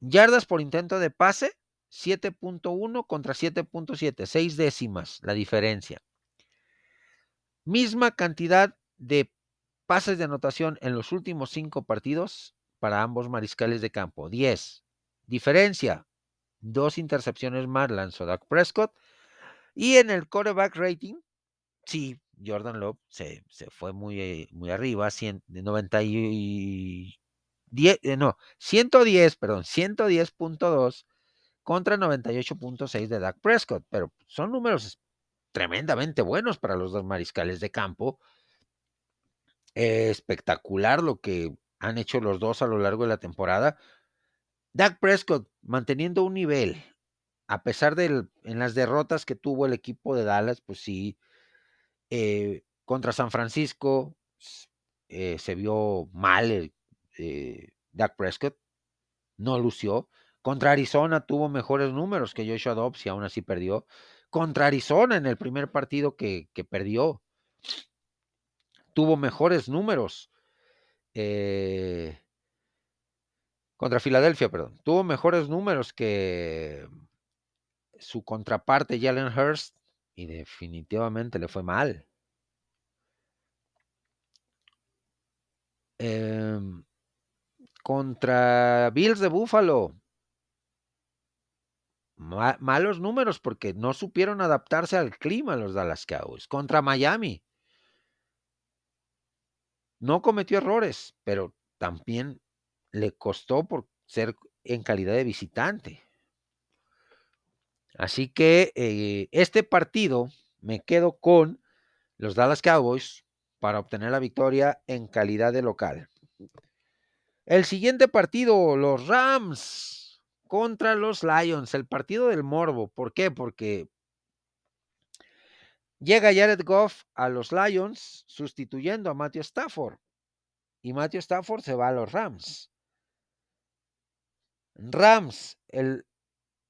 yardas por intento de pase, 7.1 contra 7.7, 6 décimas la diferencia. Misma cantidad de pases de anotación en los últimos cinco partidos para ambos mariscales de campo, 10. Diferencia, dos intercepciones más lanzó Doug Prescott. Y en el quarterback rating, sí, Jordan Love se, se fue muy, muy arriba, 100, de 90 y, 10, eh, no, 110, perdón, 110.2 contra 98.6 de Dak Prescott, pero son números tremendamente buenos para los dos mariscales de campo. espectacular lo que han hecho los dos a lo largo de la temporada. Dak Prescott manteniendo un nivel, a pesar de en las derrotas que tuvo el equipo de Dallas, pues sí, eh, contra San Francisco eh, se vio mal el eh, Dak Prescott, no lució. Contra Arizona tuvo mejores números que Joshua Dobbs y aún así perdió. Contra Arizona en el primer partido que, que perdió, tuvo mejores números. Eh, contra Filadelfia, perdón. Tuvo mejores números que su contraparte Jalen Hurst y definitivamente le fue mal. Eh, contra Bills de Buffalo. malos números porque no supieron adaptarse al clima los Dallas Cowboys. Contra Miami. No cometió errores, pero también le costó por ser en calidad de visitante. Así que eh, este partido me quedo con los Dallas Cowboys para obtener la victoria en calidad de local. El siguiente partido, los Rams contra los Lions, el partido del morbo. ¿Por qué? Porque llega Jared Goff a los Lions sustituyendo a Matthew Stafford. Y Matthew Stafford se va a los Rams. Rams, el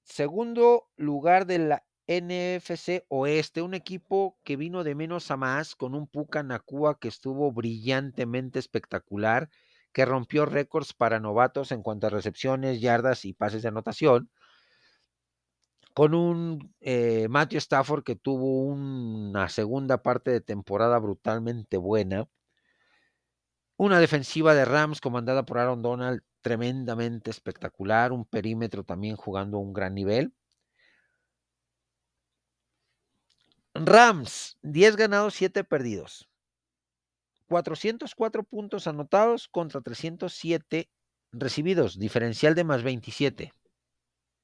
segundo lugar de la NFC Oeste, un equipo que vino de menos a más con un Puka Nakua que estuvo brillantemente espectacular que rompió récords para novatos en cuanto a recepciones, yardas y pases de anotación, con un eh, Matthew Stafford que tuvo una segunda parte de temporada brutalmente buena, una defensiva de Rams comandada por Aaron Donald tremendamente espectacular, un perímetro también jugando a un gran nivel. Rams, 10 ganados, 7 perdidos. 404 puntos anotados contra 307 recibidos, diferencial de más 27.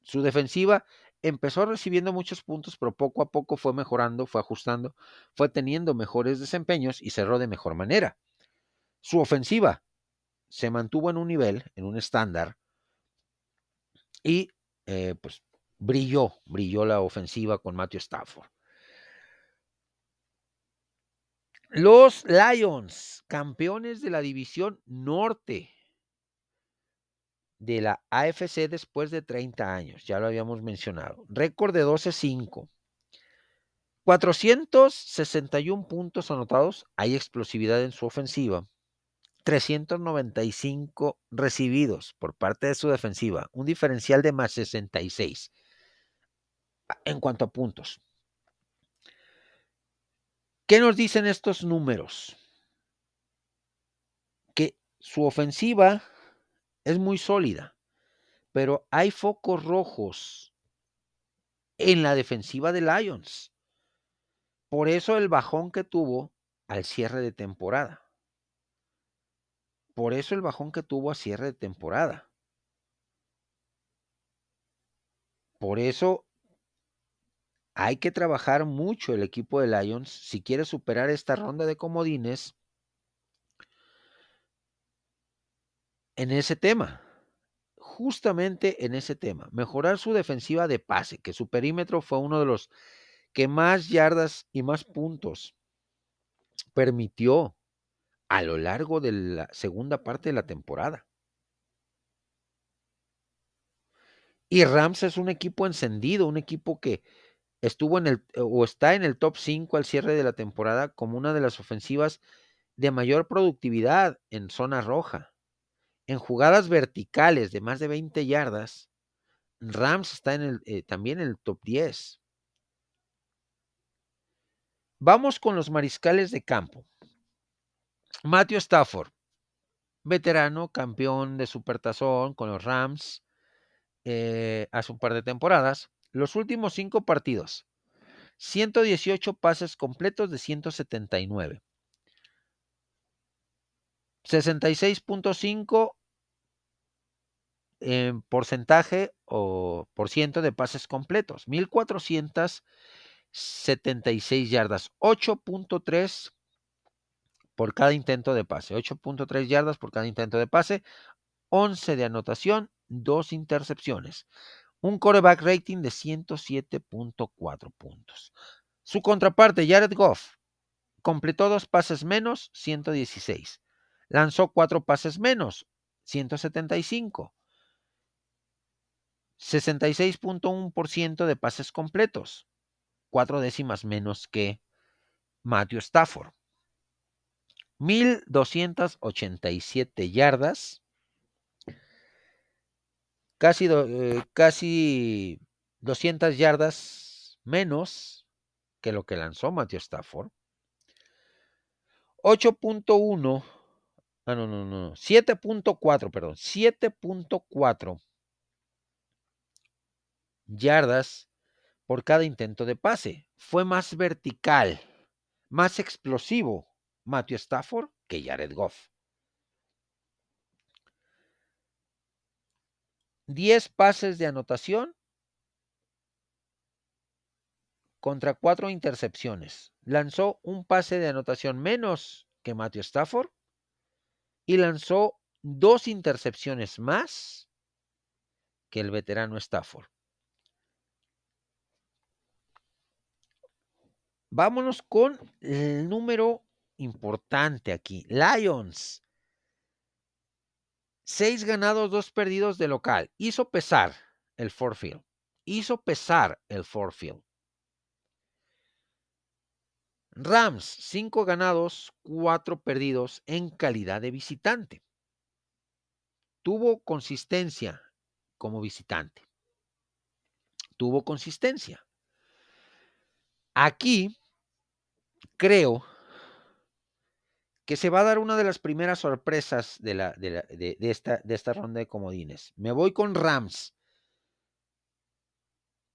Su defensiva empezó recibiendo muchos puntos, pero poco a poco fue mejorando, fue ajustando, fue teniendo mejores desempeños y cerró de mejor manera. Su ofensiva se mantuvo en un nivel, en un estándar, y eh, pues brilló, brilló la ofensiva con Matthew Stafford. Los Lions, campeones de la división norte de la AFC después de 30 años, ya lo habíamos mencionado. Récord de 12-5. 461 puntos anotados, hay explosividad en su ofensiva. 395 recibidos por parte de su defensiva, un diferencial de más 66 en cuanto a puntos. ¿Qué nos dicen estos números? Que su ofensiva es muy sólida, pero hay focos rojos en la defensiva de Lions. Por eso el bajón que tuvo al cierre de temporada. Por eso el bajón que tuvo a cierre de temporada. Por eso hay que trabajar mucho el equipo de Lions si quiere superar esta ronda de comodines en ese tema. Justamente en ese tema. Mejorar su defensiva de pase, que su perímetro fue uno de los que más yardas y más puntos permitió a lo largo de la segunda parte de la temporada. Y Rams es un equipo encendido, un equipo que estuvo en el o está en el top 5 al cierre de la temporada como una de las ofensivas de mayor productividad en zona roja. En jugadas verticales de más de 20 yardas, Rams está en el, eh, también en el top 10. Vamos con los mariscales de campo. Matthew Stafford, veterano, campeón de Supertazón con los Rams eh, hace un par de temporadas. Los últimos cinco partidos, 118 pases completos de 179. 66.5 en porcentaje o por ciento de pases completos, 1476 yardas, 8.3 por cada intento de pase, 8.3 yardas por cada intento de pase, 11 de anotación, 2 intercepciones un coreback rating de 107.4 puntos. Su contraparte, Jared Goff, completó dos pases menos, 116. Lanzó cuatro pases menos, 175. 66.1% de pases completos, cuatro décimas menos que Matthew Stafford. 1287 yardas, casi, eh, casi 200 yardas menos que lo que lanzó Matthew Stafford. 8.1, ah, no, no, no, 7.4, perdón, 7.4 yardas por cada intento de pase. Fue más vertical, más explosivo Matthew Stafford que Jared Goff. 10 pases de anotación contra 4 intercepciones. Lanzó un pase de anotación menos que Matthew Stafford y lanzó dos intercepciones más que el veterano Stafford. Vámonos con el número importante aquí. Lions Seis ganados, dos perdidos de local. Hizo pesar el Forfield. Hizo pesar el Forfield. Rams, cinco ganados, cuatro perdidos en calidad de visitante. Tuvo consistencia como visitante. Tuvo consistencia. Aquí creo que se va a dar una de las primeras sorpresas de, la, de, esta, esta ronda de comodines. Me voy con Rams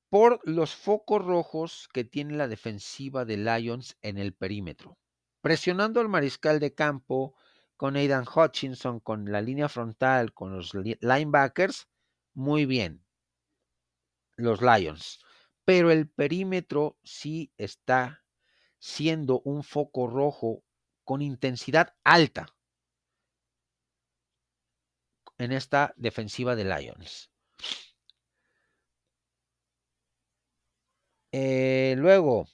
por los focos rojos que tiene la defensiva de Lions en el perímetro. presionando al mariscal de campo con Aidan Hutchinson, con la línea frontal, con los linebackers, muy bien. Los Lions. Pero el perímetro sí está siendo un foco rojo con intensidad alta en esta defensiva de Lions. Eh, luego,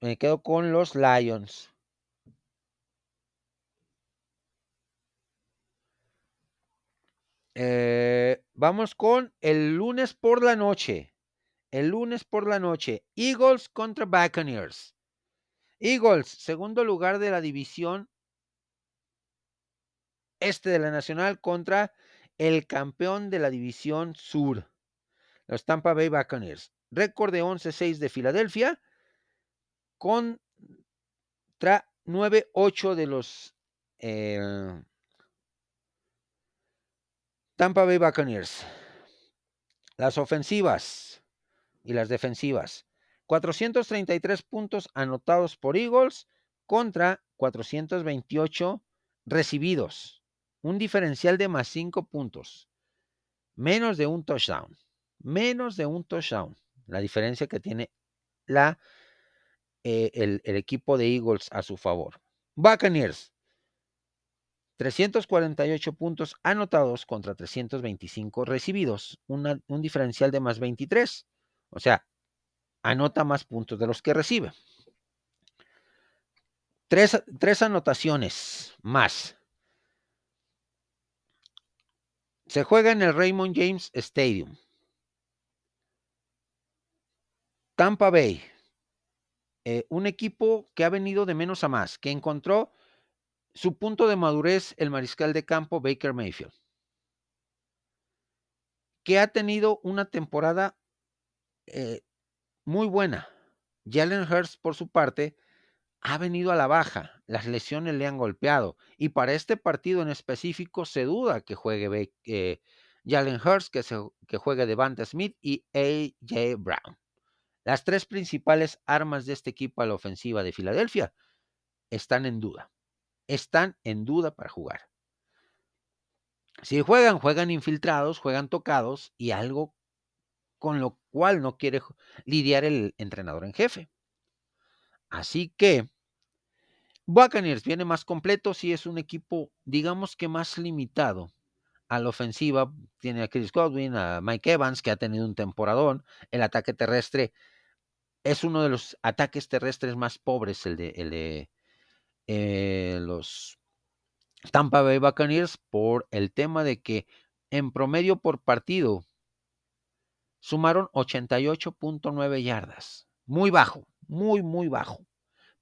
me quedo con los Lions. Eh, vamos con el lunes por la noche. El lunes por la noche. Eagles contra Buccaneers. Eagles, segundo lugar de la división este de la Nacional contra el campeón de la división sur, los Tampa Bay Buccaneers. Récord de 11-6 de Filadelfia contra 9-8 de los eh, Tampa Bay Buccaneers. Las ofensivas y las defensivas. 433 puntos anotados por Eagles contra 428 recibidos. Un diferencial de más 5 puntos. Menos de un touchdown. Menos de un touchdown. La diferencia que tiene la, eh, el, el equipo de Eagles a su favor. Buccaneers. 348 puntos anotados contra 325 recibidos, un diferencial de más 23. O sea, anota más puntos de los que recibe. Tres, tres anotaciones más. Se juega en el Raymond James Stadium. Tampa Bay, eh, un equipo que ha venido de menos a más, que encontró su punto de madurez el mariscal de campo Baker Mayfield, que ha tenido una temporada eh, muy buena. Jalen Hurts, por su parte, ha venido a la baja. Las lesiones le han golpeado. Y para este partido en específico se duda que juegue eh, Jalen Hurts, que, que juegue Devante Smith y A.J. Brown. Las tres principales armas de este equipo a la ofensiva de Filadelfia están en duda están en duda para jugar. Si juegan, juegan infiltrados, juegan tocados y algo con lo cual no quiere lidiar el entrenador en jefe. Así que Buccaneers viene más completo, si es un equipo, digamos que más limitado a la ofensiva. Tiene a Chris Godwin, a Mike Evans, que ha tenido un temporadón. El ataque terrestre es uno de los ataques terrestres más pobres, el de, eh, los Tampa Bay Buccaneers por el tema de que en promedio por partido sumaron 88.9 yardas. Muy bajo, muy, muy bajo.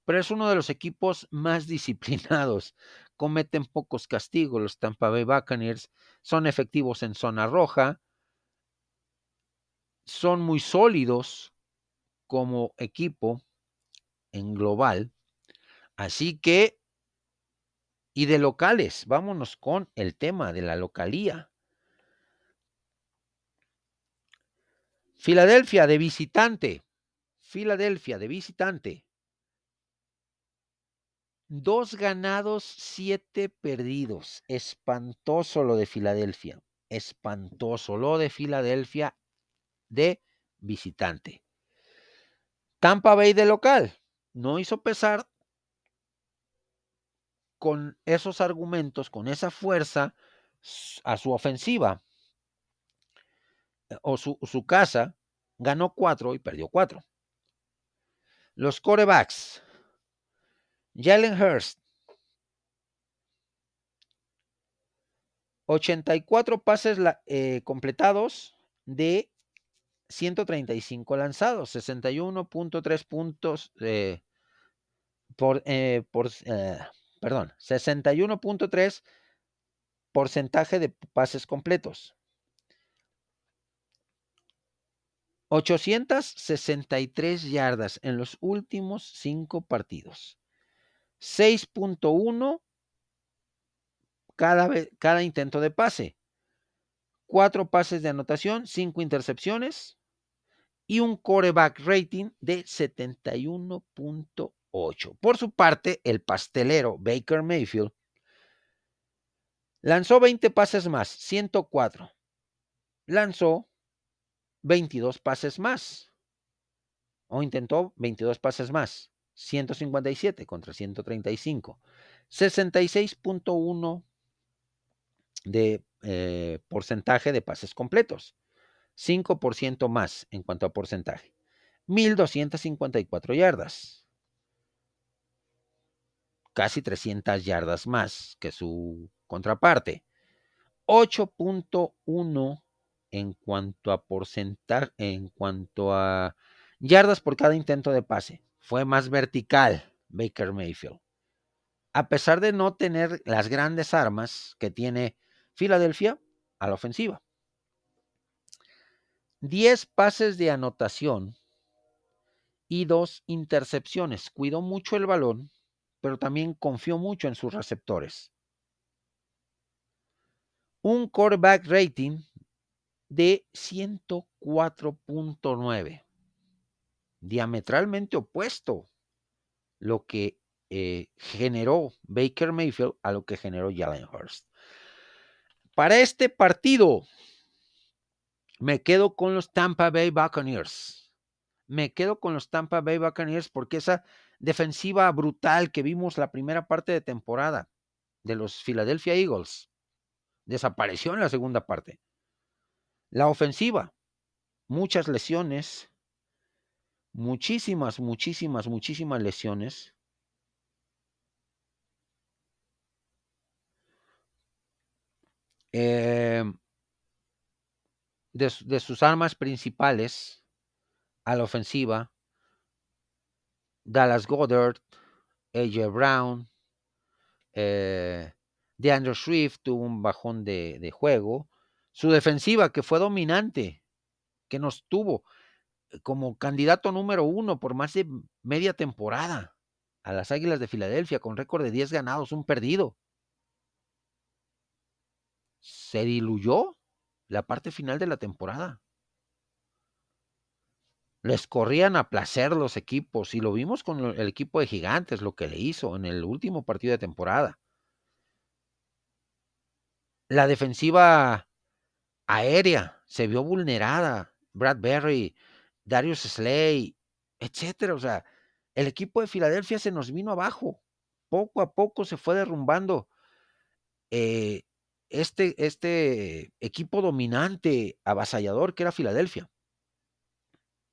Pero es uno de los equipos más disciplinados. Cometen pocos castigos los Tampa Bay Buccaneers. Son efectivos en zona roja. Son muy sólidos como equipo en global. Así que, y de locales, vámonos con el tema de la localía. Filadelfia de visitante. Filadelfia de visitante. Dos ganados, siete perdidos. Espantoso lo de Filadelfia. Espantoso lo de Filadelfia de visitante. Tampa Bay de local. No hizo pesar con esos argumentos, con esa fuerza a su ofensiva o su, casa, ganó cuatro y perdió cuatro. Los corebacks. Jalen Hurst. 84 pases eh, completados de 135 lanzados, 61.3 puntos eh, por, por perdón, 61.3 porcentaje de pases completos. 863 yardas en los últimos cinco partidos. 6.1 cada, cada intento de pase. Cuatro pases de anotación, cinco intercepciones y un coreback rating de 71.1. 8. Por su parte, el pastelero Baker Mayfield lanzó 20 pases más, 104. Lanzó 22 pases más. O intentó 22 pases más, 157 contra 135. 66.1 de eh, porcentaje de pases completos. 5% más en cuanto a porcentaje. 1.254 yardas. Casi 300 yardas más que su contraparte. 8.1 en cuanto a porcentaje, en cuanto a yardas por cada intento de pase. Fue más vertical Baker Mayfield. A pesar de no tener las grandes armas que tiene Filadelfia a la ofensiva. 10 pases de anotación y dos intercepciones. Cuidó mucho el balón, pero también confió mucho en sus receptores. Un quarterback rating de 104.9. Diametralmente opuesto lo que eh, generó Baker Mayfield a lo que generó Jalen Hurst. Para este partido, me quedo con los Tampa Bay Buccaneers. Me quedo con los Tampa Bay Buccaneers porque esa defensiva brutal que vimos la primera parte de temporada de los Philadelphia Eagles desapareció en la segunda parte. La ofensiva, muchas lesiones, muchísimas, muchísimas, muchísimas lesiones. Eh, de, sus armas principales a la ofensiva, Dallas Goddard, AJ Brown, eh, DeAndre Swift tuvo un bajón de, de, juego. Su defensiva, que fue dominante, que nos tuvo eh, como candidato número uno por más de media temporada a las Águilas de Filadelfia, con récord de 10 ganados, un perdido. Se diluyó la parte final de la temporada. Les corrían a placer los equipos y lo vimos con el equipo de Gigantes, lo que le hizo en el último partido de temporada. La defensiva aérea se vio vulnerada. Bradbury, Darius Slay, etcétera. O sea, el equipo de Filadelfia se nos vino abajo. Poco a poco se fue derrumbando. Eh, este, este equipo dominante, avasallador que era Filadelfia.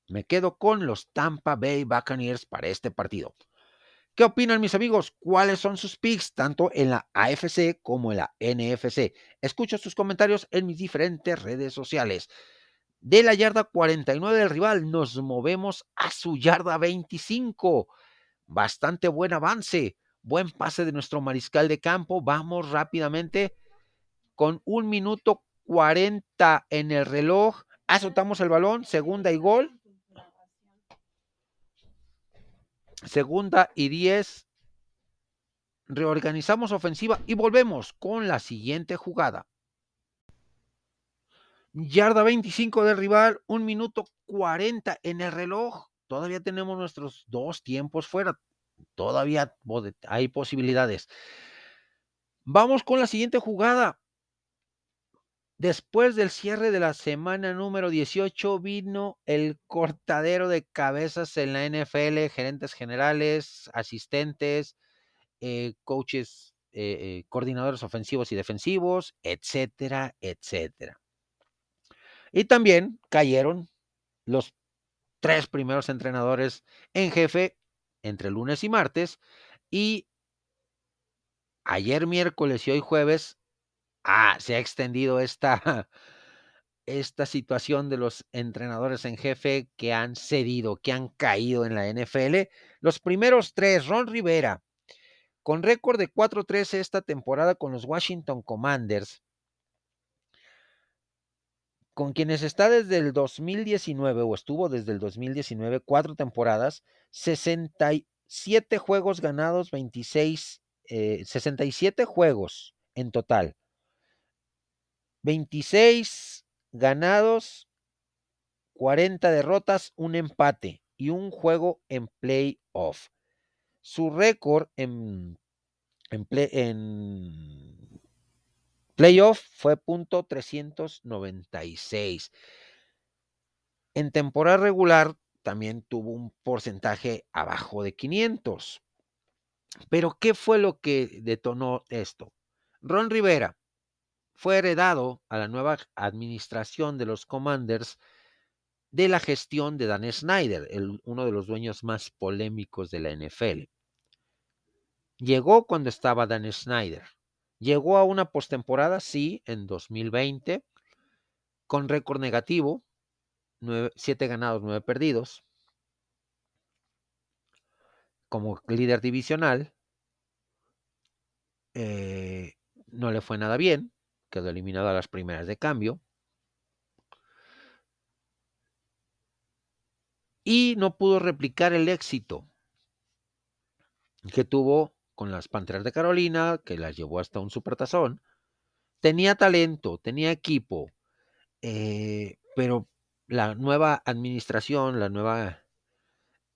Me quedo con los Tampa Bay Buccaneers para este partido. ¿Qué opinan mis amigos? ¿Cuáles son sus picks tanto en la AFC como en la NFC? Escucho sus comentarios en mis diferentes redes sociales. De la yarda 49 del rival nos movemos a su yarda 25. Bastante buen avance, buen pase de nuestro mariscal de campo. Vamos rápidamente con un minuto 40 en el reloj. Azotamos el balón, segunda y gol. Segunda y 10. Reorganizamos ofensiva y volvemos con la siguiente jugada. Yarda 25 del rival, un minuto 40 en el reloj. Todavía tenemos nuestros dos tiempos fuera. Todavía hay posibilidades. Vamos con la siguiente jugada. Después del cierre de la semana número 18 vino el cortadero de cabezas en la NFL, gerentes generales, asistentes, eh, coaches, eh, eh, coordinadores ofensivos y defensivos, etcétera, etcétera. Y también cayeron los tres primeros entrenadores en jefe entre lunes y martes y ayer miércoles y hoy jueves ah, se ha extendido esta, (laughs) esta situación de los entrenadores en jefe que han cedido, que han caído en la NFL. Los primeros tres, Ron Rivera, con récord de 4-13 esta temporada con los Washington Commanders, con quienes está desde el 2019 o estuvo desde el 2019, cuatro temporadas, 67 juegos ganados, 26, 67 eh, juegos en total, 26 ganados, 40 derrotas, un empate y un juego en playoff. Su récord en, en, en playoff fue punto 396. En temporada regular también tuvo un porcentaje abajo de 500. Pero ¿qué fue lo que detonó esto? Ron Rivera fue heredado a la nueva administración de los Commanders de la gestión de Dan Snyder, uno de los dueños más polémicos de la NFL. Llegó cuando estaba Dan Snyder. Llegó a una postemporada, sí, en 2020, con récord negativo, 7 ganados, 9 perdidos, como líder divisional. Eh, no le fue nada bien, quedó eliminado a las primeras de cambio. Y no pudo replicar el éxito que tuvo con las Panteras de Carolina, que las llevó hasta un supertazón. Tenía talento, tenía equipo, eh, pero la nueva administración, la nueva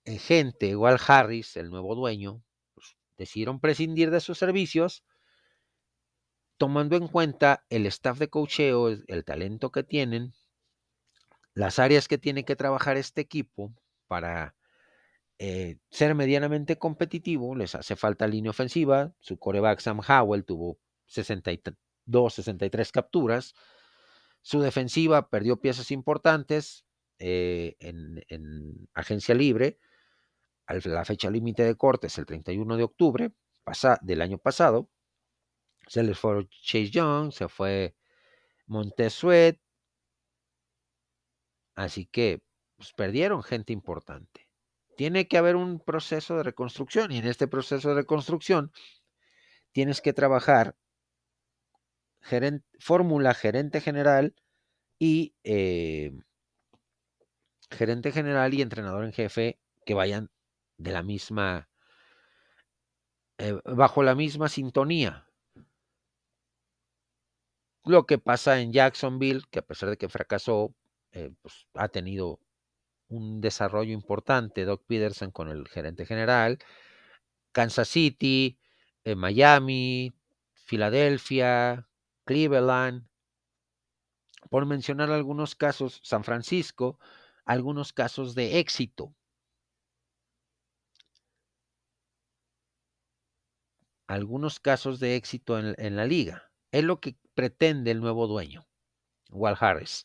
eh, gente, igual Harris, el nuevo dueño, pues, decidieron prescindir de sus servicios, tomando en cuenta el staff de cocheo, el talento que tienen, las áreas que tiene que trabajar este equipo para eh, ser medianamente competitivo, les hace falta línea ofensiva, su coreback Sam Howell tuvo 62, 63 capturas, su defensiva perdió piezas importantes eh, en, agencia libre. La fecha límite de cortes el 31 de octubre del año pasado. Se les fue Chase Young, se fue Montesuet. Así que pues, perdieron gente importante. Tiene que haber un proceso de reconstrucción y en este proceso de reconstrucción tienes que trabajar fórmula gerente general y eh, gerente general y entrenador en jefe que vayan de la misma, eh, bajo la misma sintonía. Lo que pasa en Jacksonville, que a pesar de que fracasó, eh, pues, ha tenido un desarrollo importante, Doc Peterson con el gerente general, Kansas City, Miami, Filadelfia, Cleveland, por mencionar algunos casos, San Francisco, algunos casos de éxito. Algunos casos de éxito en, la liga. Es lo que pretende el nuevo dueño, Walt Harris,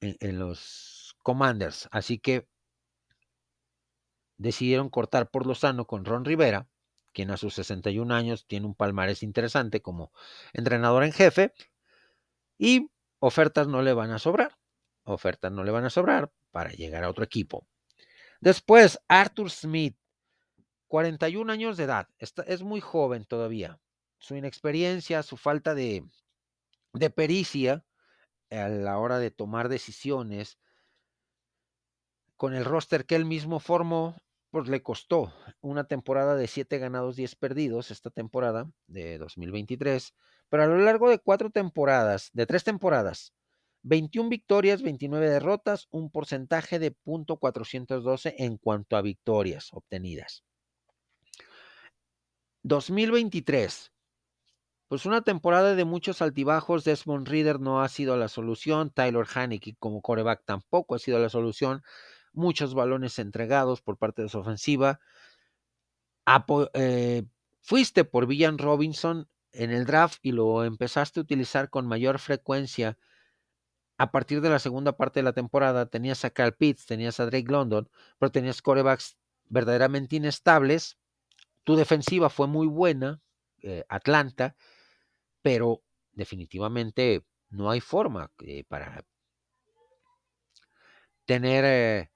en, los Commanders. Así que decidieron cortar por lo sano con Ron Rivera, quien a sus 61 años tiene un palmarés interesante como entrenador en jefe, y ofertas no le van a sobrar. Ofertas no le van a sobrar para llegar a otro equipo. Después, Arthur Smith, 41 años de edad. es muy joven todavía. Su inexperiencia, su falta de, de pericia a la hora de tomar decisiones, con el roster que él mismo formó, pues le costó una temporada de 7 ganados, 10 perdidos, esta temporada de 2023, pero a lo largo de cuatro temporadas, de tres temporadas, 21 victorias, 29 derrotas, un porcentaje de .412 en cuanto a victorias obtenidas. 2023. Pues una temporada de muchos altibajos. Desmond Reader no ha sido la solución. Tyler Haneke como coreback tampoco ha sido la solución. Muchos balones entregados por parte de su ofensiva. Eh, fuiste por Villan Robinson en el draft y lo empezaste a utilizar con mayor frecuencia a partir de la segunda parte de la temporada, tenías a Carl Pitts, tenías a Drake London, pero tenías corebacks verdaderamente inestables. Tu defensiva fue muy buena, eh, Atlanta, pero definitivamente no hay forma eh, para tener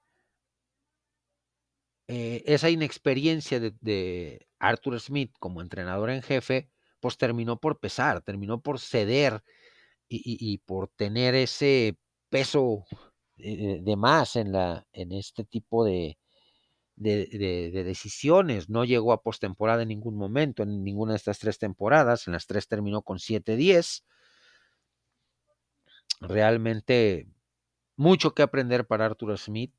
eh, esa inexperiencia de, Arthur Smith como entrenador en jefe pues terminó por pesar, terminó por ceder y, por tener ese peso eh, de más en, la, en este tipo de, de, decisiones. No llegó a postemporada en ningún momento, en ninguna de estas tres temporadas. En las tres terminó con 7-10. Realmente mucho que aprender para Arthur Smith.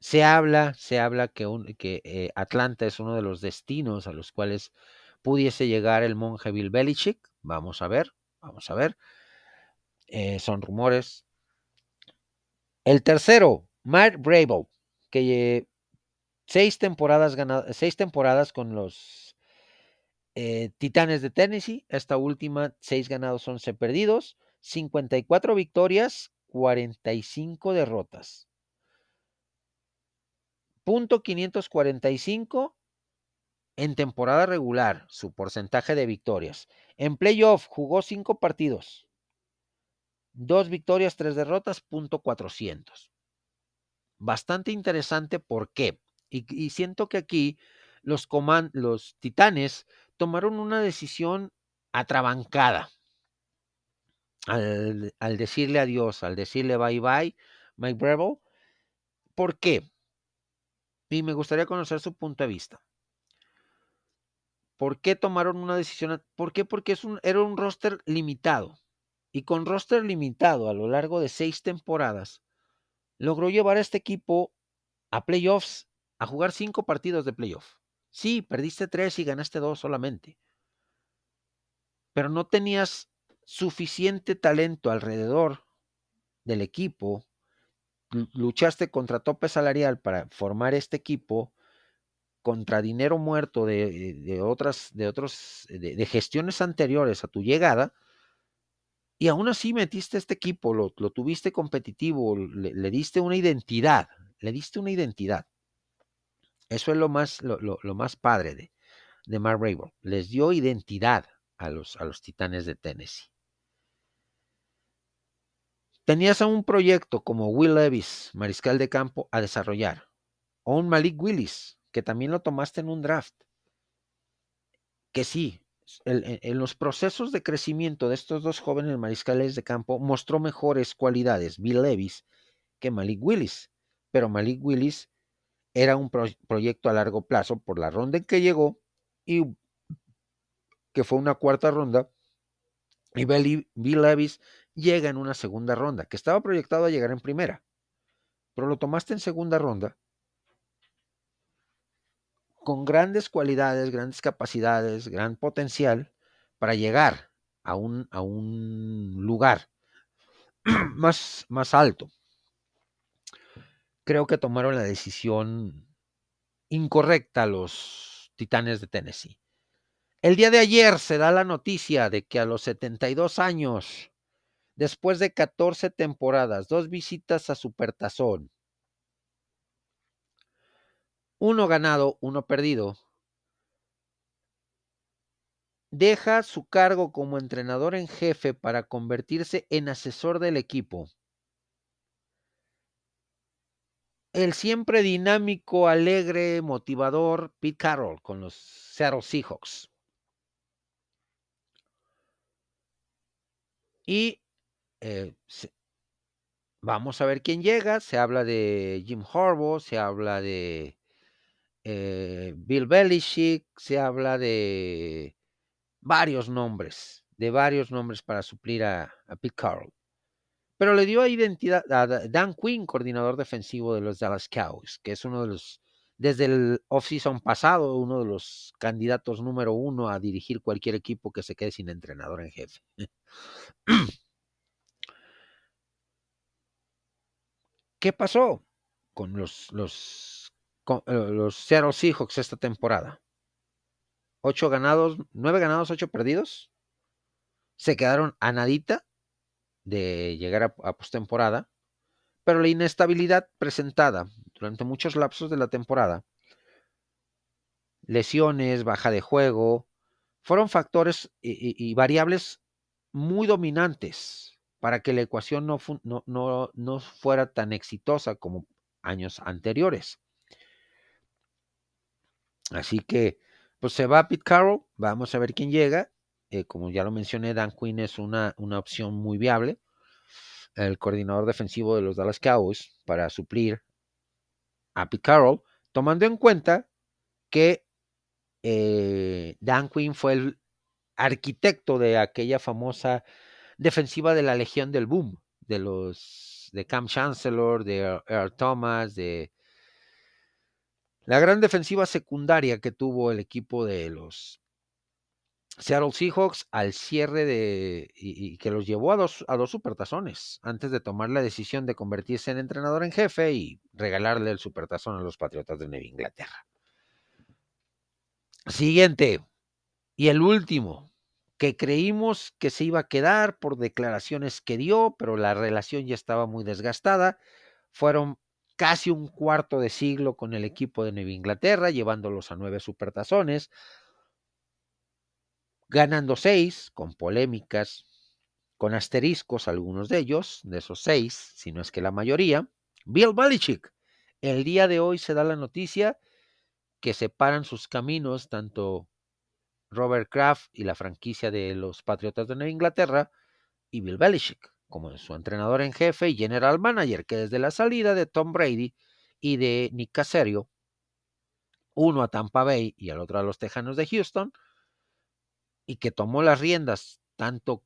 Se habla, se habla que, un, que eh, Atlanta es uno de los destinos a los cuales pudiese llegar el monje Bill Belichick. Vamos a ver, vamos a ver. Eh, son rumores. El tercero, Mark Brable, que seis temporadas seis temporadas con los eh, Titanes de Tennessee. Esta última, seis ganados, 11 perdidos, 54 victorias, 45 derrotas. Punto 545 en temporada regular, su porcentaje de victorias. En playoff jugó cinco partidos. Dos victorias, tres derrotas, punto 400. Bastante interesante, ¿por qué? Y, siento que aquí los, los titanes tomaron una decisión atrabancada. Al, decirle adiós, al decirle bye bye, Mike Breville. ¿Por qué? Y me gustaría conocer su punto de vista. ¿Por qué tomaron una decisión? ¿Por qué? Porque es un, era un roster limitado. Y con roster limitado a lo largo de seis temporadas, logró llevar a este equipo a playoffs, a jugar cinco partidos de playoff. Sí, perdiste tres y ganaste dos solamente. Pero no tenías suficiente talento alrededor del equipo luchaste contra tope salarial para formar este equipo, contra dinero muerto de, otras, de otros, de, gestiones anteriores a tu llegada, y aún así metiste este equipo, lo, tuviste competitivo, le, diste una identidad, le diste una identidad. Eso es lo más, lo, más padre de, de Mark Rabel. Les dio identidad a los, a los Titanes de Tennessee. Tenías a un proyecto como Will Levis, mariscal de campo, a desarrollar, o un Malik Willis, que también lo tomaste en un draft. Que sí, en los procesos de crecimiento de estos dos jóvenes mariscales de campo mostró mejores cualidades Bill Levis que Malik Willis, pero Malik Willis era un proyecto a largo plazo por la ronda en que llegó y que fue una cuarta ronda y Bill Levis llega en una segunda ronda, que estaba proyectado a llegar en primera, pero lo tomaste en segunda ronda con grandes cualidades, grandes capacidades, gran potencial para llegar a un, a un lugar (clears throat) más, más alto. Creo que tomaron la decisión incorrecta los Titanes de Tennessee. El día de ayer se da la noticia de que a los 72 años después de 14 temporadas, dos visitas a Supertazón, uno ganado, uno perdido, deja su cargo como entrenador en jefe para convertirse en asesor del equipo. El siempre dinámico, alegre, motivador Pete Carroll con los Seattle Seahawks. Y eh, vamos a ver quién llega. Se habla de Jim Harbaugh, se habla de eh, Bill Belichick, se habla de varios nombres, de varios nombres para suplir a, Pete Carroll. Pero le dio identidad a Dan Quinn, coordinador defensivo de los Dallas Cowboys, que es uno de los, desde el offseason pasado, uno de los candidatos número uno a dirigir cualquier equipo que se quede sin entrenador en jefe. (clears throat) ¿Qué pasó con los, los, los Seattle Seahawks esta temporada? Ocho ganados, nueve ganados, ocho perdidos. Se quedaron a nadita de llegar a, postemporada, pero la inestabilidad presentada durante muchos lapsos de la temporada, lesiones, baja de juego, fueron factores y variables muy dominantes para que la ecuación no, no, fuera tan exitosa como años anteriores. Así que, pues se va Pete Carroll, vamos a ver quién llega. Eh, como ya lo mencioné, Dan Quinn es una, una opción muy viable, el coordinador defensivo de los Dallas Cowboys, para suplir a Pete Carroll, tomando en cuenta que eh, Dan Quinn fue el arquitecto de aquella famosa defensiva de la Legión del Boom, de los de Cam Chancellor, de Earl Thomas, de La gran defensiva secundaria que tuvo el equipo de los Seattle Seahawks al cierre de y, que los llevó a dos, a dos supertazones antes de tomar la decisión de convertirse en entrenador en jefe y regalarle el supertazón a los Patriotas de Nueva Inglaterra. Siguiente y el último, que creímos que se iba a quedar por declaraciones que dio, pero la relación ya estaba muy desgastada. Fueron casi un cuarto de siglo con el equipo de Nueva Inglaterra, llevándolos a nueve supertazones ganando seis, con polémicas, con asteriscos algunos de ellos, de esos seis, si no es que la mayoría. Bill Belichick. El día de hoy se da la noticia que separan sus caminos tanto Robert Kraft y la franquicia de los Patriotas de Nueva Inglaterra y Bill Belichick como su entrenador en jefe y general manager, que desde la salida de Tom Brady y de Nick Caserio, uno a Tampa Bay y al otro a los Tejanos de Houston, y que tomó las riendas tanto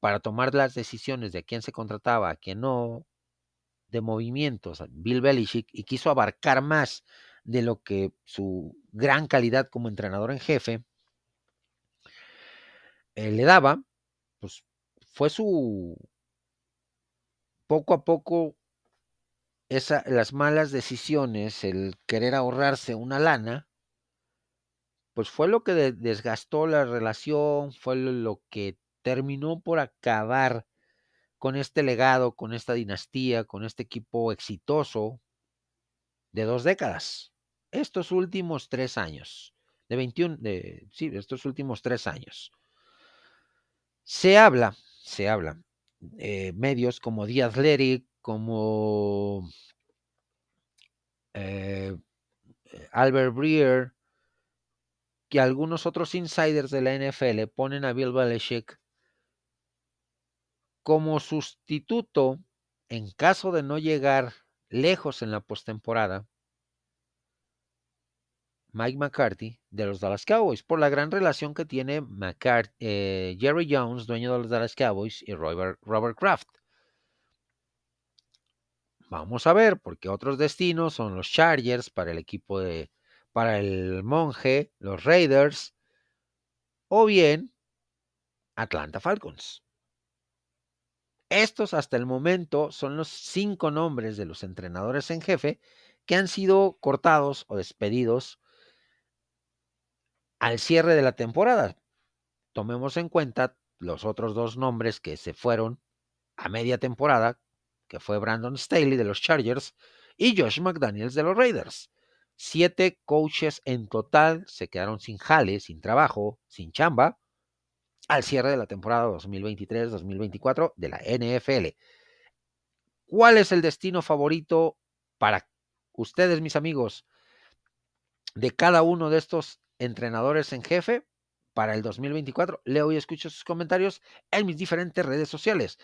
para tomar las decisiones de quién se contrataba, a quién no, de movimientos, Bill Belichick, y quiso abarcar más de lo que su gran calidad como entrenador en jefe eh, le daba, pues fue su poco a poco esa, las malas decisiones, el querer ahorrarse una lana, pues fue lo que desgastó la relación, fue lo que terminó por acabar con este legado, con esta dinastía, con este equipo exitoso de dos décadas. Estos últimos tres años, de 21, de, sí, estos últimos tres años. Se habla, se habla, eh, medios como The Athletic, como eh, Albert Breer, que algunos otros insiders de la NFL ponen a Bill Belichick como sustituto en caso de no llegar lejos en la postemporada. Mike McCarthy de los Dallas Cowboys por la gran relación que tiene eh, Jerry Jones, dueño de los Dallas Cowboys, y Robert, Robert Kraft. Vamos a ver, porque otros destinos son los Chargers para el equipo de, para el monje, los Raiders, o bien Atlanta Falcons. Estos hasta el momento son los cinco nombres de los entrenadores en jefe que han sido cortados o despedidos al cierre de la temporada. Tomemos en cuenta los otros dos nombres que se fueron a media temporada, que fue Brandon Staley de los Chargers y Josh McDaniels de los Raiders. Siete coaches en total se quedaron sin jale, sin trabajo, sin chamba, al cierre de la temporada 2023-2024 de la NFL. ¿Cuál es el destino favorito para ustedes, mis amigos, de cada uno de estos entrenadores en jefe para el 2024? Leo y escucho sus comentarios en mis diferentes redes sociales.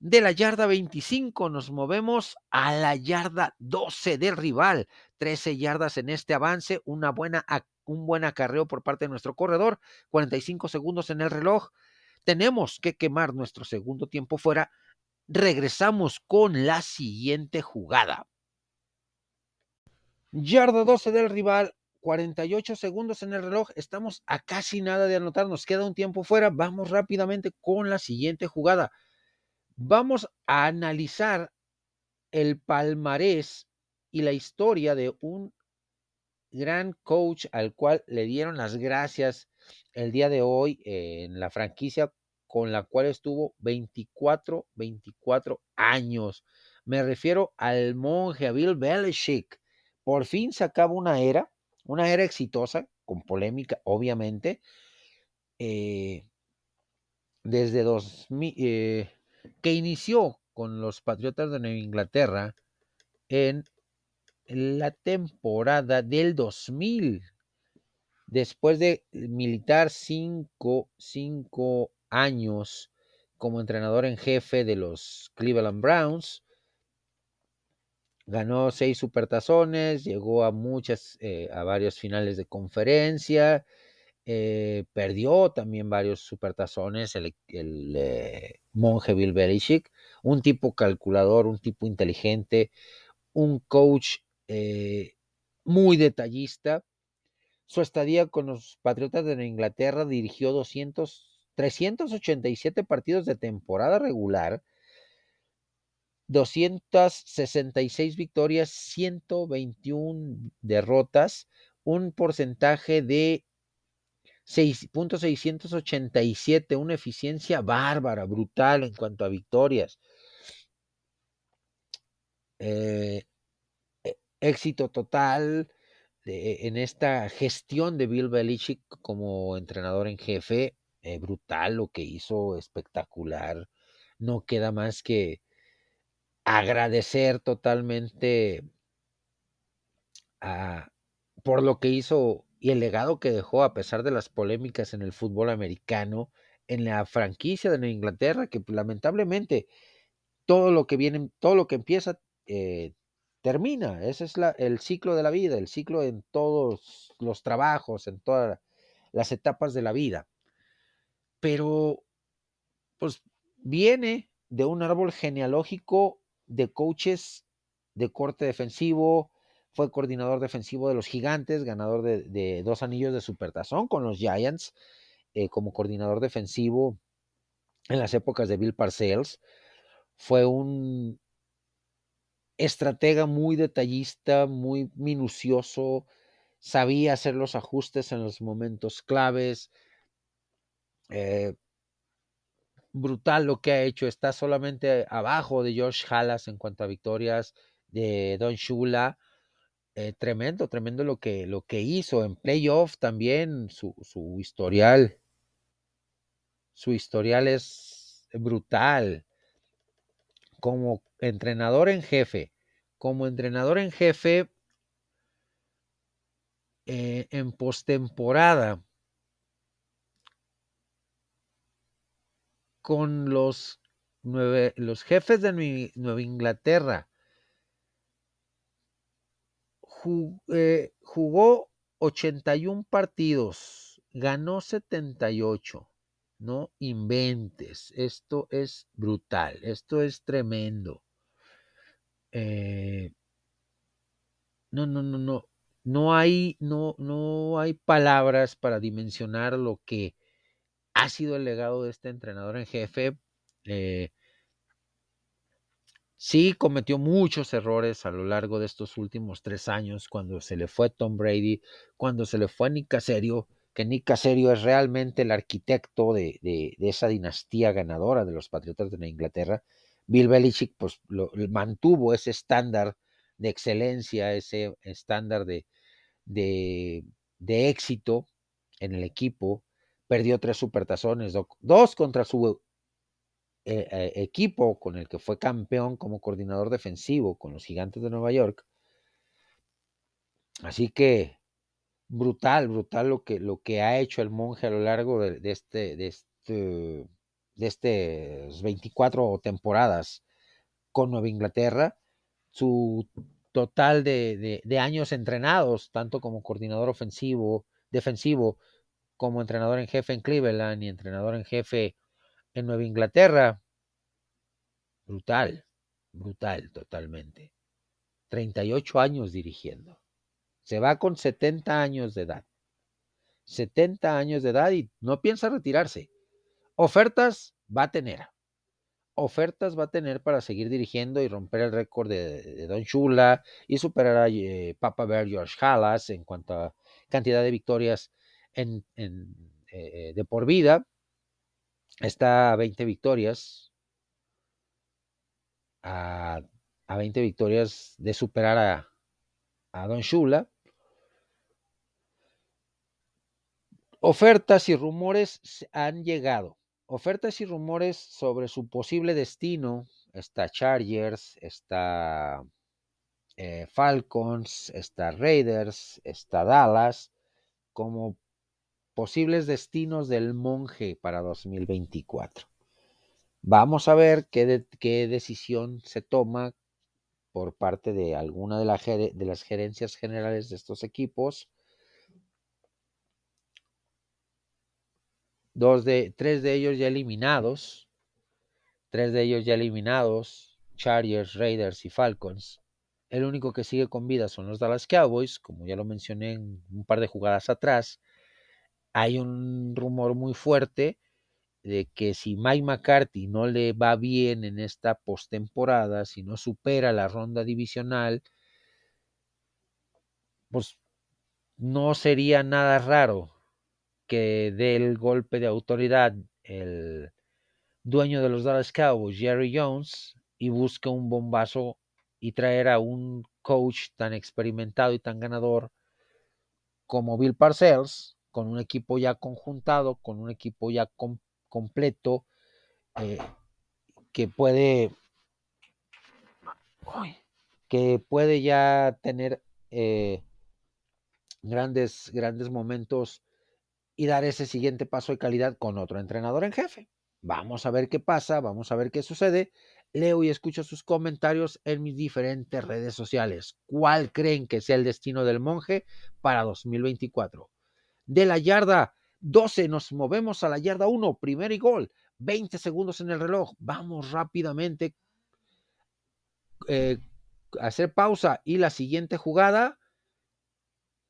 De la yarda 25 nos movemos a la yarda 12 del rival. 13 yardas en este avance, una buena, un buen acarreo por parte de nuestro corredor, 45 segundos en el reloj. Tenemos que quemar nuestro segundo tiempo fuera. Regresamos con la siguiente jugada. Yarda 12 del rival, 48 segundos en el reloj. Estamos a casi nada de anotar. Nos queda un tiempo fuera. Vamos rápidamente con la siguiente jugada vamos a analizar el palmarés y la historia de un gran coach al cual le dieron las gracias el día de hoy en la franquicia con la cual estuvo 24, 24 años. Me refiero al monje, a Bill Belichick. Por fin se acaba una era, una era exitosa, con polémica, obviamente. Eh, desde 2000, eh, que inició con los Patriotas de Nueva Inglaterra en la temporada del 2000. Después de militar cinco, cinco años como entrenador en jefe de los Cleveland Browns, ganó seis supertazones, llegó a muchas, eh, a varios finales de conferencia, eh, perdió también varios supertazones el, el eh, monje Bill un tipo calculador, un tipo inteligente, un coach muy detallista. Su estadía con los Patriotas de Inglaterra dirigió 200, 387 partidos de temporada regular, 266 victorias, 121 derrotas, un porcentaje de 6.687, una eficiencia bárbara, brutal en cuanto a victorias. Eh, e, éxito total en esta gestión de Bill Belichick como entrenador en jefe, eh, brutal lo que hizo, espectacular. No queda más que agradecer totalmente a, por lo que hizo y el legado que dejó a pesar de las polémicas en el fútbol americano, en la franquicia de Inglaterra, que lamentablemente todo lo que viene, todo lo que empieza eh, termina. Ese es el ciclo de la vida, el ciclo en todos los trabajos, en todas las etapas de la vida. Pero, pues, viene de un árbol genealógico de coaches de corte defensivo, fue coordinador defensivo de los Gigantes, ganador de, dos anillos de supertazón con los Giants, eh, como coordinador defensivo en las épocas de Bill Parcells. Fue un estratega muy detallista, muy minucioso, sabía hacer los ajustes en los momentos claves. Eh, brutal lo que ha hecho, está solamente abajo de Josh Hallas en cuanto a victorias, de Don Shula, eh, tremendo, tremendo lo que, lo que hizo en playoff también, su, su historial. Su historial es brutal. Como entrenador en jefe, como entrenador en jefe eh, en postemporada con los, nueve, los jefes de Nueva Inglaterra eh, jugó 81 partidos, ganó 78. No inventes, esto es brutal, esto es tremendo. Eh, no, no, no, no. No hay, no, no hay palabras para dimensionar lo que ha sido el legado de este entrenador en jefe. Eh, Sí, cometió muchos errores a lo largo de estos últimos tres años, cuando se le fue Tom Brady, cuando se le fue Nick Caserio, que Nick Caserio es realmente el arquitecto de, esa dinastía ganadora de los Patriotas de Inglaterra. Bill Belichick pues, mantuvo ese estándar de excelencia, ese estándar de éxito en el equipo. Perdió tres supertazones, dos contra su eh, eh, equipo con el que fue campeón como coordinador defensivo con los Gigantes de Nueva York. Así que brutal, brutal lo que, lo que ha hecho el monje a lo largo de, este, de este, de estas 24 temporadas con Nueva Inglaterra. Su total de, de, años entrenados, tanto como coordinador ofensivo, defensivo, como entrenador en jefe en Cleveland y entrenador en jefe en Nueva Inglaterra. Brutal, brutal totalmente. 38 años dirigiendo. Se va con 70 años de edad. 70 años de edad y no piensa retirarse. Ofertas va a tener. Ofertas va a tener para seguir dirigiendo y romper el récord de, Don Chula y superar a eh, Papa Bear George Halas en cuanto a cantidad de victorias en, eh, de por vida está a 20 victorias, a, 20 victorias de superar a, a Don Shula. Ofertas y rumores han llegado. Ofertas y rumores sobre su posible destino. Está Chargers, está eh, Falcons, está Raiders, está Dallas, como posibles destinos del monje para 2024. Vamos a ver qué, decisión se toma por parte de alguna de, de las gerencias generales de estos equipos. Dos de, tres de ellos ya eliminados. Tres de ellos ya eliminados. Chargers, Raiders y Falcons. El único que sigue con vida son los Dallas Cowboys, como ya lo mencioné en un par de jugadas atrás. Hay un rumor muy fuerte de que si Mike McCarthy no le va bien en esta postemporada, si no supera la ronda divisional, pues no sería nada raro que dé el golpe de autoridad el dueño de los Dallas Cowboys, Jerry Jones, y busque un bombazo y traer a un coach tan experimentado y tan ganador como Bill Parcells, con un equipo ya conjuntado, con un equipo ya com completo, eh, que puede que puede ya tener eh, grandes, grandes momentos y dar ese siguiente paso de calidad con otro entrenador en jefe. Vamos a ver qué pasa, vamos a ver qué sucede. Leo y escucho sus comentarios en mis diferentes redes sociales. ¿Cuál creen que sea el destino del monje para 2024? De la yarda 12 nos movemos a la yarda 1, primer y gol. 20 segundos en el reloj. Vamos rápidamente eh, a hacer pausa y la siguiente jugada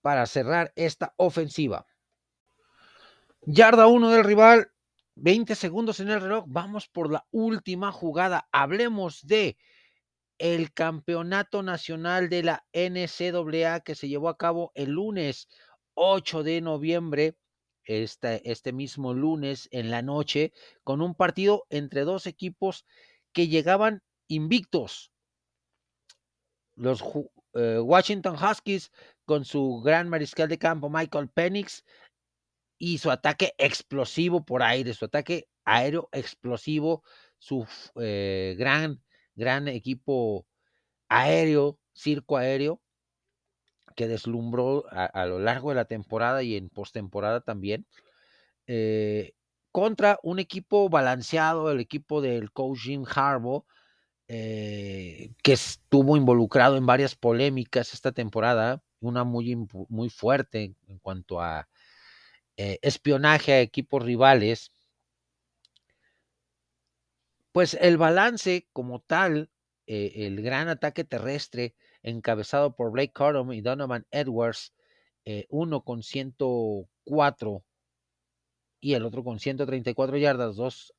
para cerrar esta ofensiva. Yarda 1 del rival, 20 segundos en el reloj. Vamos por la última jugada. Hablemos de el campeonato nacional de la NCAA que se llevó a cabo el lunes 8 de noviembre, este, este mismo lunes en la noche, con un partido entre dos equipos que llegaban invictos. Los eh, Washington Huskies con su gran mariscal de campo Michael Penix y su ataque explosivo por aire, su ataque aéreo explosivo, su eh, gran, gran equipo aéreo, circo aéreo, que deslumbró a, lo largo de la temporada y en postemporada también, eh, contra un equipo balanceado, el equipo del coach Jim Harbaugh, eh, que estuvo involucrado en varias polémicas esta temporada, una muy, muy fuerte en cuanto a eh, espionaje a equipos rivales, pues el balance como tal, el gran ataque terrestre encabezado por Blake Cardom y Donovan Edwards, eh, uno con 104 y el otro con 134 yardas, dos,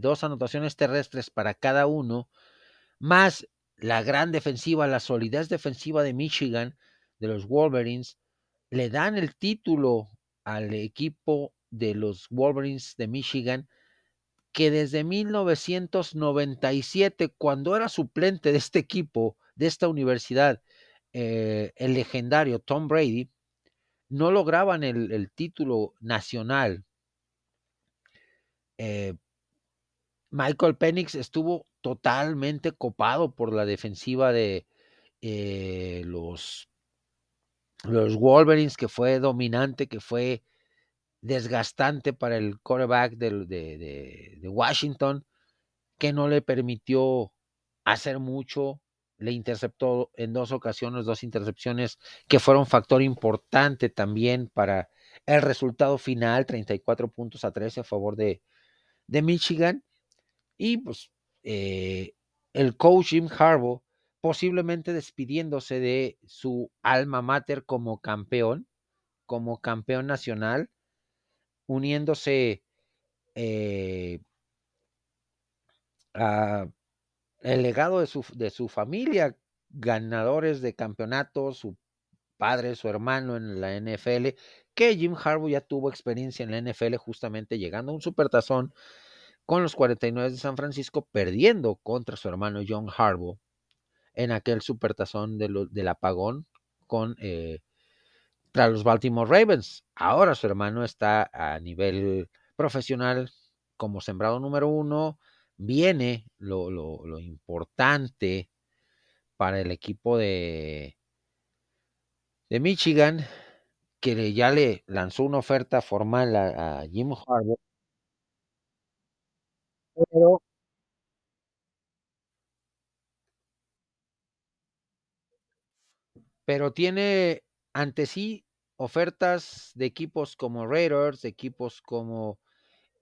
dos anotaciones terrestres para cada uno, más la gran defensiva, la solidez defensiva de Michigan, de los Wolverines, le dan el título al equipo de los Wolverines de Michigan, que desde 1997, cuando era suplente de este equipo, de esta universidad, eh, el legendario Tom Brady, no lograban el, título nacional. Eh, Michael Penix estuvo totalmente copado por la defensiva de eh, los los Wolverines, que fue dominante, que fue desgastante para el quarterback de, Washington, que no le permitió hacer mucho, le interceptó en dos ocasiones, dos intercepciones que fueron factor importante también para el resultado final, 34 puntos a 13 a favor de, de Michigan. Y pues eh, el coach Jim Harbaugh posiblemente despidiéndose de su alma mater como campeón, como campeón nacional, uniéndose eh, a el legado de su, de su familia, ganadores de campeonatos, su padre, su hermano en la NFL, que Jim Harbaugh ya tuvo experiencia en la NFL justamente llegando a un supertazón con los 49 de San Francisco, perdiendo contra su hermano John Harbaugh en aquel supertazón de del apagón con eh, los Baltimore Ravens. Ahora su hermano está a nivel profesional como sembrado número uno. Viene lo, importante para el equipo de, de Michigan, que ya le lanzó una oferta formal a, Jim Harbaugh. Pero tiene ante sí ofertas de equipos como Raiders, de equipos como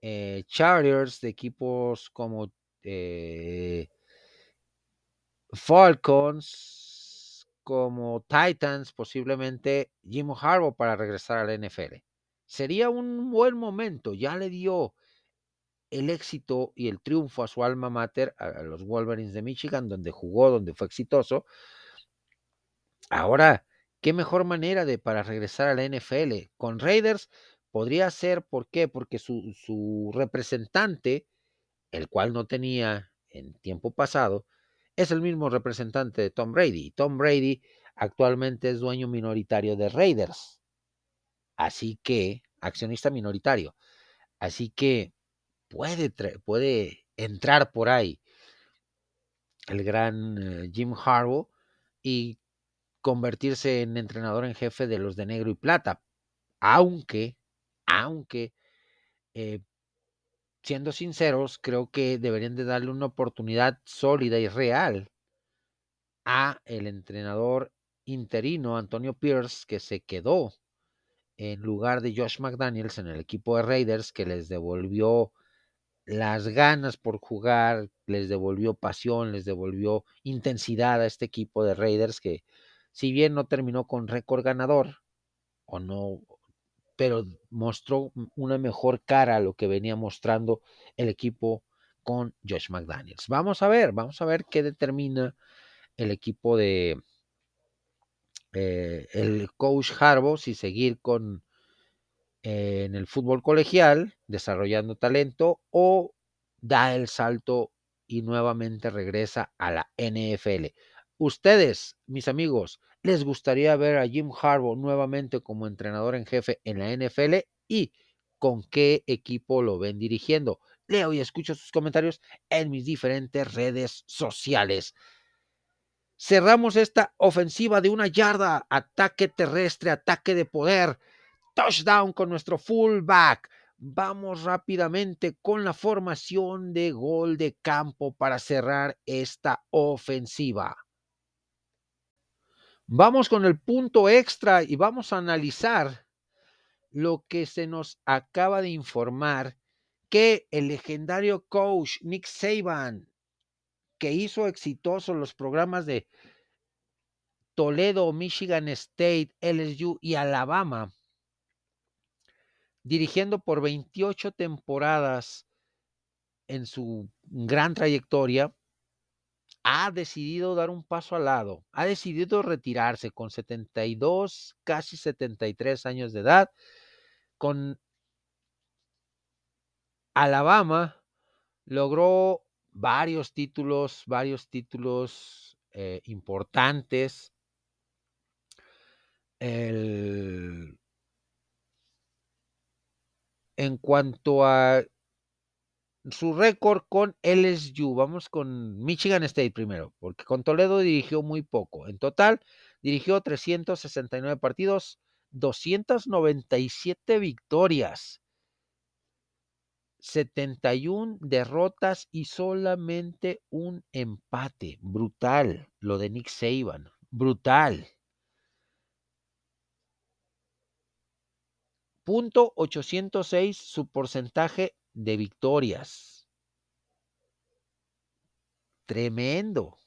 eh, Chargers, de equipos como eh, Falcons como Titans, posiblemente Jim Harbaugh para regresar a la NFL. Sería un buen momento, ya le dio el éxito y el triunfo a su alma mater, a los Wolverines de Michigan, donde jugó, donde fue exitoso. Ahora, qué mejor manera de para regresar a la NFL. Con Raiders podría ser, ¿por qué? Porque su, su representante, el cual no tenía en tiempo pasado, es el mismo representante de Tom Brady. Tom Brady actualmente es dueño minoritario de Raiders. Así que, accionista minoritario. Así que puede, puede entrar por ahí el gran eh, Jim Harbaugh y convertirse en entrenador en jefe de los de negro y plata. Aunque, aunque, eh, siendo sinceros, creo que deberían de darle una oportunidad sólida y real a el entrenador interino Antonio Pierce, que se quedó en lugar de Josh McDaniels en el equipo de Raiders, que les devolvió las ganas por jugar, les devolvió pasión, les devolvió intensidad a este equipo de Raiders que si bien no terminó con récord ganador o no, pero mostró una mejor cara a lo que venía mostrando el equipo con Josh McDaniels. Vamos a ver, vamos a ver qué determina el equipo de eh, el coach Harbaugh si seguir con en el fútbol colegial, desarrollando talento, o da el salto y nuevamente regresa a la NFL. Ustedes, mis amigos, ¿les gustaría ver a Jim Harbaugh nuevamente como entrenador en jefe en la NFL y con qué equipo lo ven dirigiendo? Leo y escucho sus comentarios en mis diferentes redes sociales. Cerramos esta ofensiva de una yarda, ataque terrestre, ataque de poder touchdown con nuestro fullback. Vamos rápidamente con la formación de gol de campo para cerrar esta ofensiva. Vamos con el punto extra y vamos a analizar lo que se nos acaba de informar que el legendario coach Nick Saban, que hizo exitosos los programas de Toledo, Michigan State, LSU y Alabama, dirigiendo por 28 temporadas en su gran trayectoria, ha decidido dar un paso al lado, ha decidido retirarse con 72, casi 73 años de edad, con Alabama logró varios títulos, varios títulos eh, importantes. El en cuanto a su récord con LSU, vamos con Michigan State primero, porque con Toledo dirigió muy poco. En total, dirigió 369 partidos, 297 victorias, 71 derrotas y solamente un empate. Brutal, lo de Nick Saban, brutal. Punto 806 su porcentaje de victorias. Tremendo.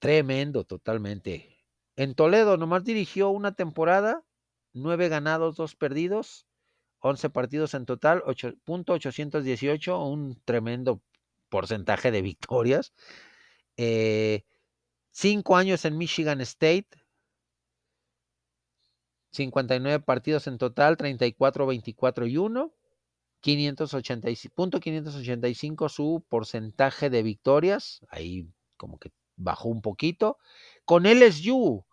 Tremendo, totalmente. En Toledo nomás dirigió una temporada, nueve ganados, dos perdidos, 11 partidos en total, punto 818, un tremendo porcentaje de victorias. Eh, cinco años en Michigan State, 59 partidos en total, 34, 24 y 1. 585, su porcentaje de victorias, ahí como que bajó un poquito. Con LSU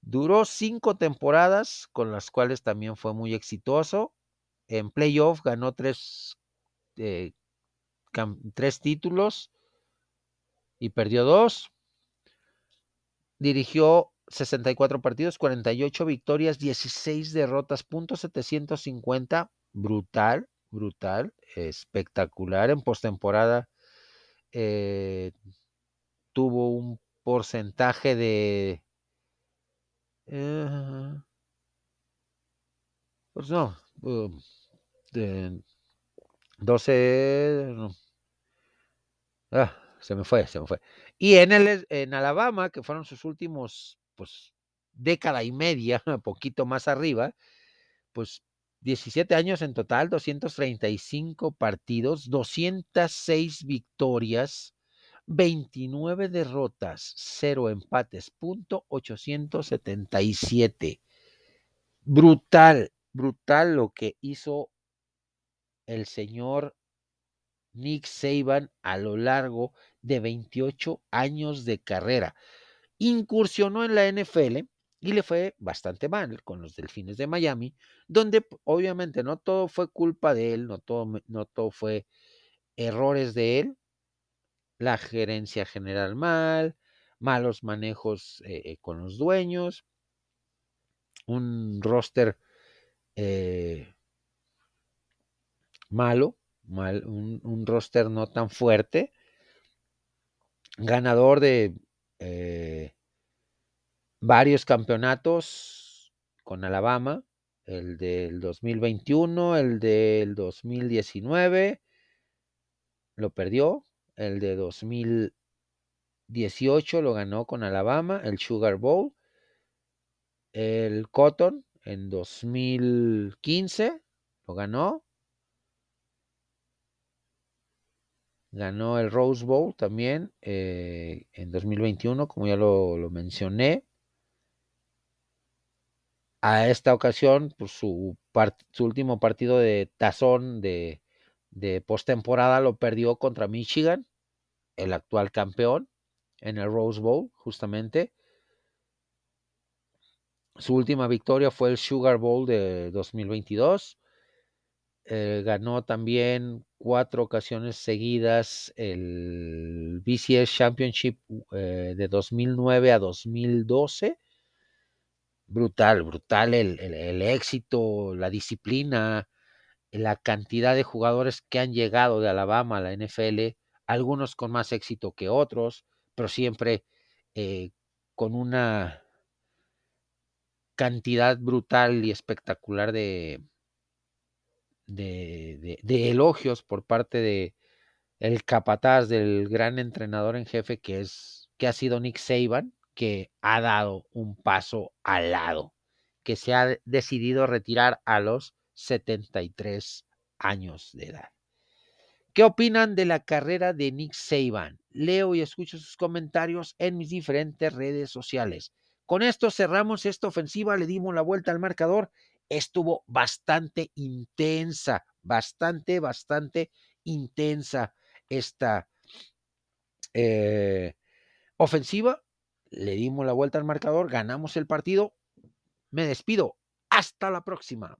duró cinco temporadas, con las cuales también fue muy exitoso. En playoff ganó tres, eh, tres títulos y perdió dos. Dirigió 64 partidos, 48 victorias, 16 derrotas, punto 750, brutal, brutal, espectacular. En postemporada eh, tuvo un porcentaje de... Eh, pues no, um, de 12... se me fue, se me fue. Y en, el, en Alabama, que fueron sus últimos, pues, década y media, (laughs) poquito más arriba, pues 17 años en total, 235 partidos, 206 victorias, 29 derrotas, 0 empates, punto 877. Brutal, brutal lo que hizo el señor Nick Saban a lo largo de 28 años de carrera. Incursionó en la NFL y le fue bastante mal con los Delfines de Miami, donde obviamente no todo fue culpa de él, no todo, no todo fue errores de él, la gerencia general mal, malos manejos eh, eh, con los dueños, un roster eh, malo, mal, un, roster no tan fuerte, ganador de varios campeonatos con Alabama, el del 2021, el del 2019, lo perdió, el de 2018 lo ganó con Alabama, el Sugar Bowl, el Cotton en 2015 lo ganó, ganó el Rose Bowl también eh, en 2021, como ya lo, mencioné a esta ocasión, pues, su, su último partido de tazón de, de postemporada lo perdió contra Michigan, el actual campeón, en el Rose Bowl, justamente. Su última victoria fue el Sugar Bowl de 2022. Eh, ganó también cuatro ocasiones seguidas el BCS Championship eh, de 2009 a 2012 brutal, brutal el, éxito, la disciplina, la cantidad de jugadores que han llegado de Alabama a la NFL, algunos con más éxito que otros, pero siempre eh, con una cantidad brutal y espectacular de, de, elogios por parte de el capataz del gran entrenador en jefe que es que ha sido Nick Saban que ha dado un paso al lado, que se ha decidido retirar a los 73 años de edad. ¿Qué opinan de la carrera de Nick Saban? Leo y escucho sus comentarios en mis diferentes redes sociales. Con esto cerramos esta ofensiva, le dimos la vuelta al marcador. Estuvo bastante intensa, bastante, bastante intensa esta eh, ofensiva le dimos la vuelta al marcador, ganamos el partido. Me despido. Hasta la próxima.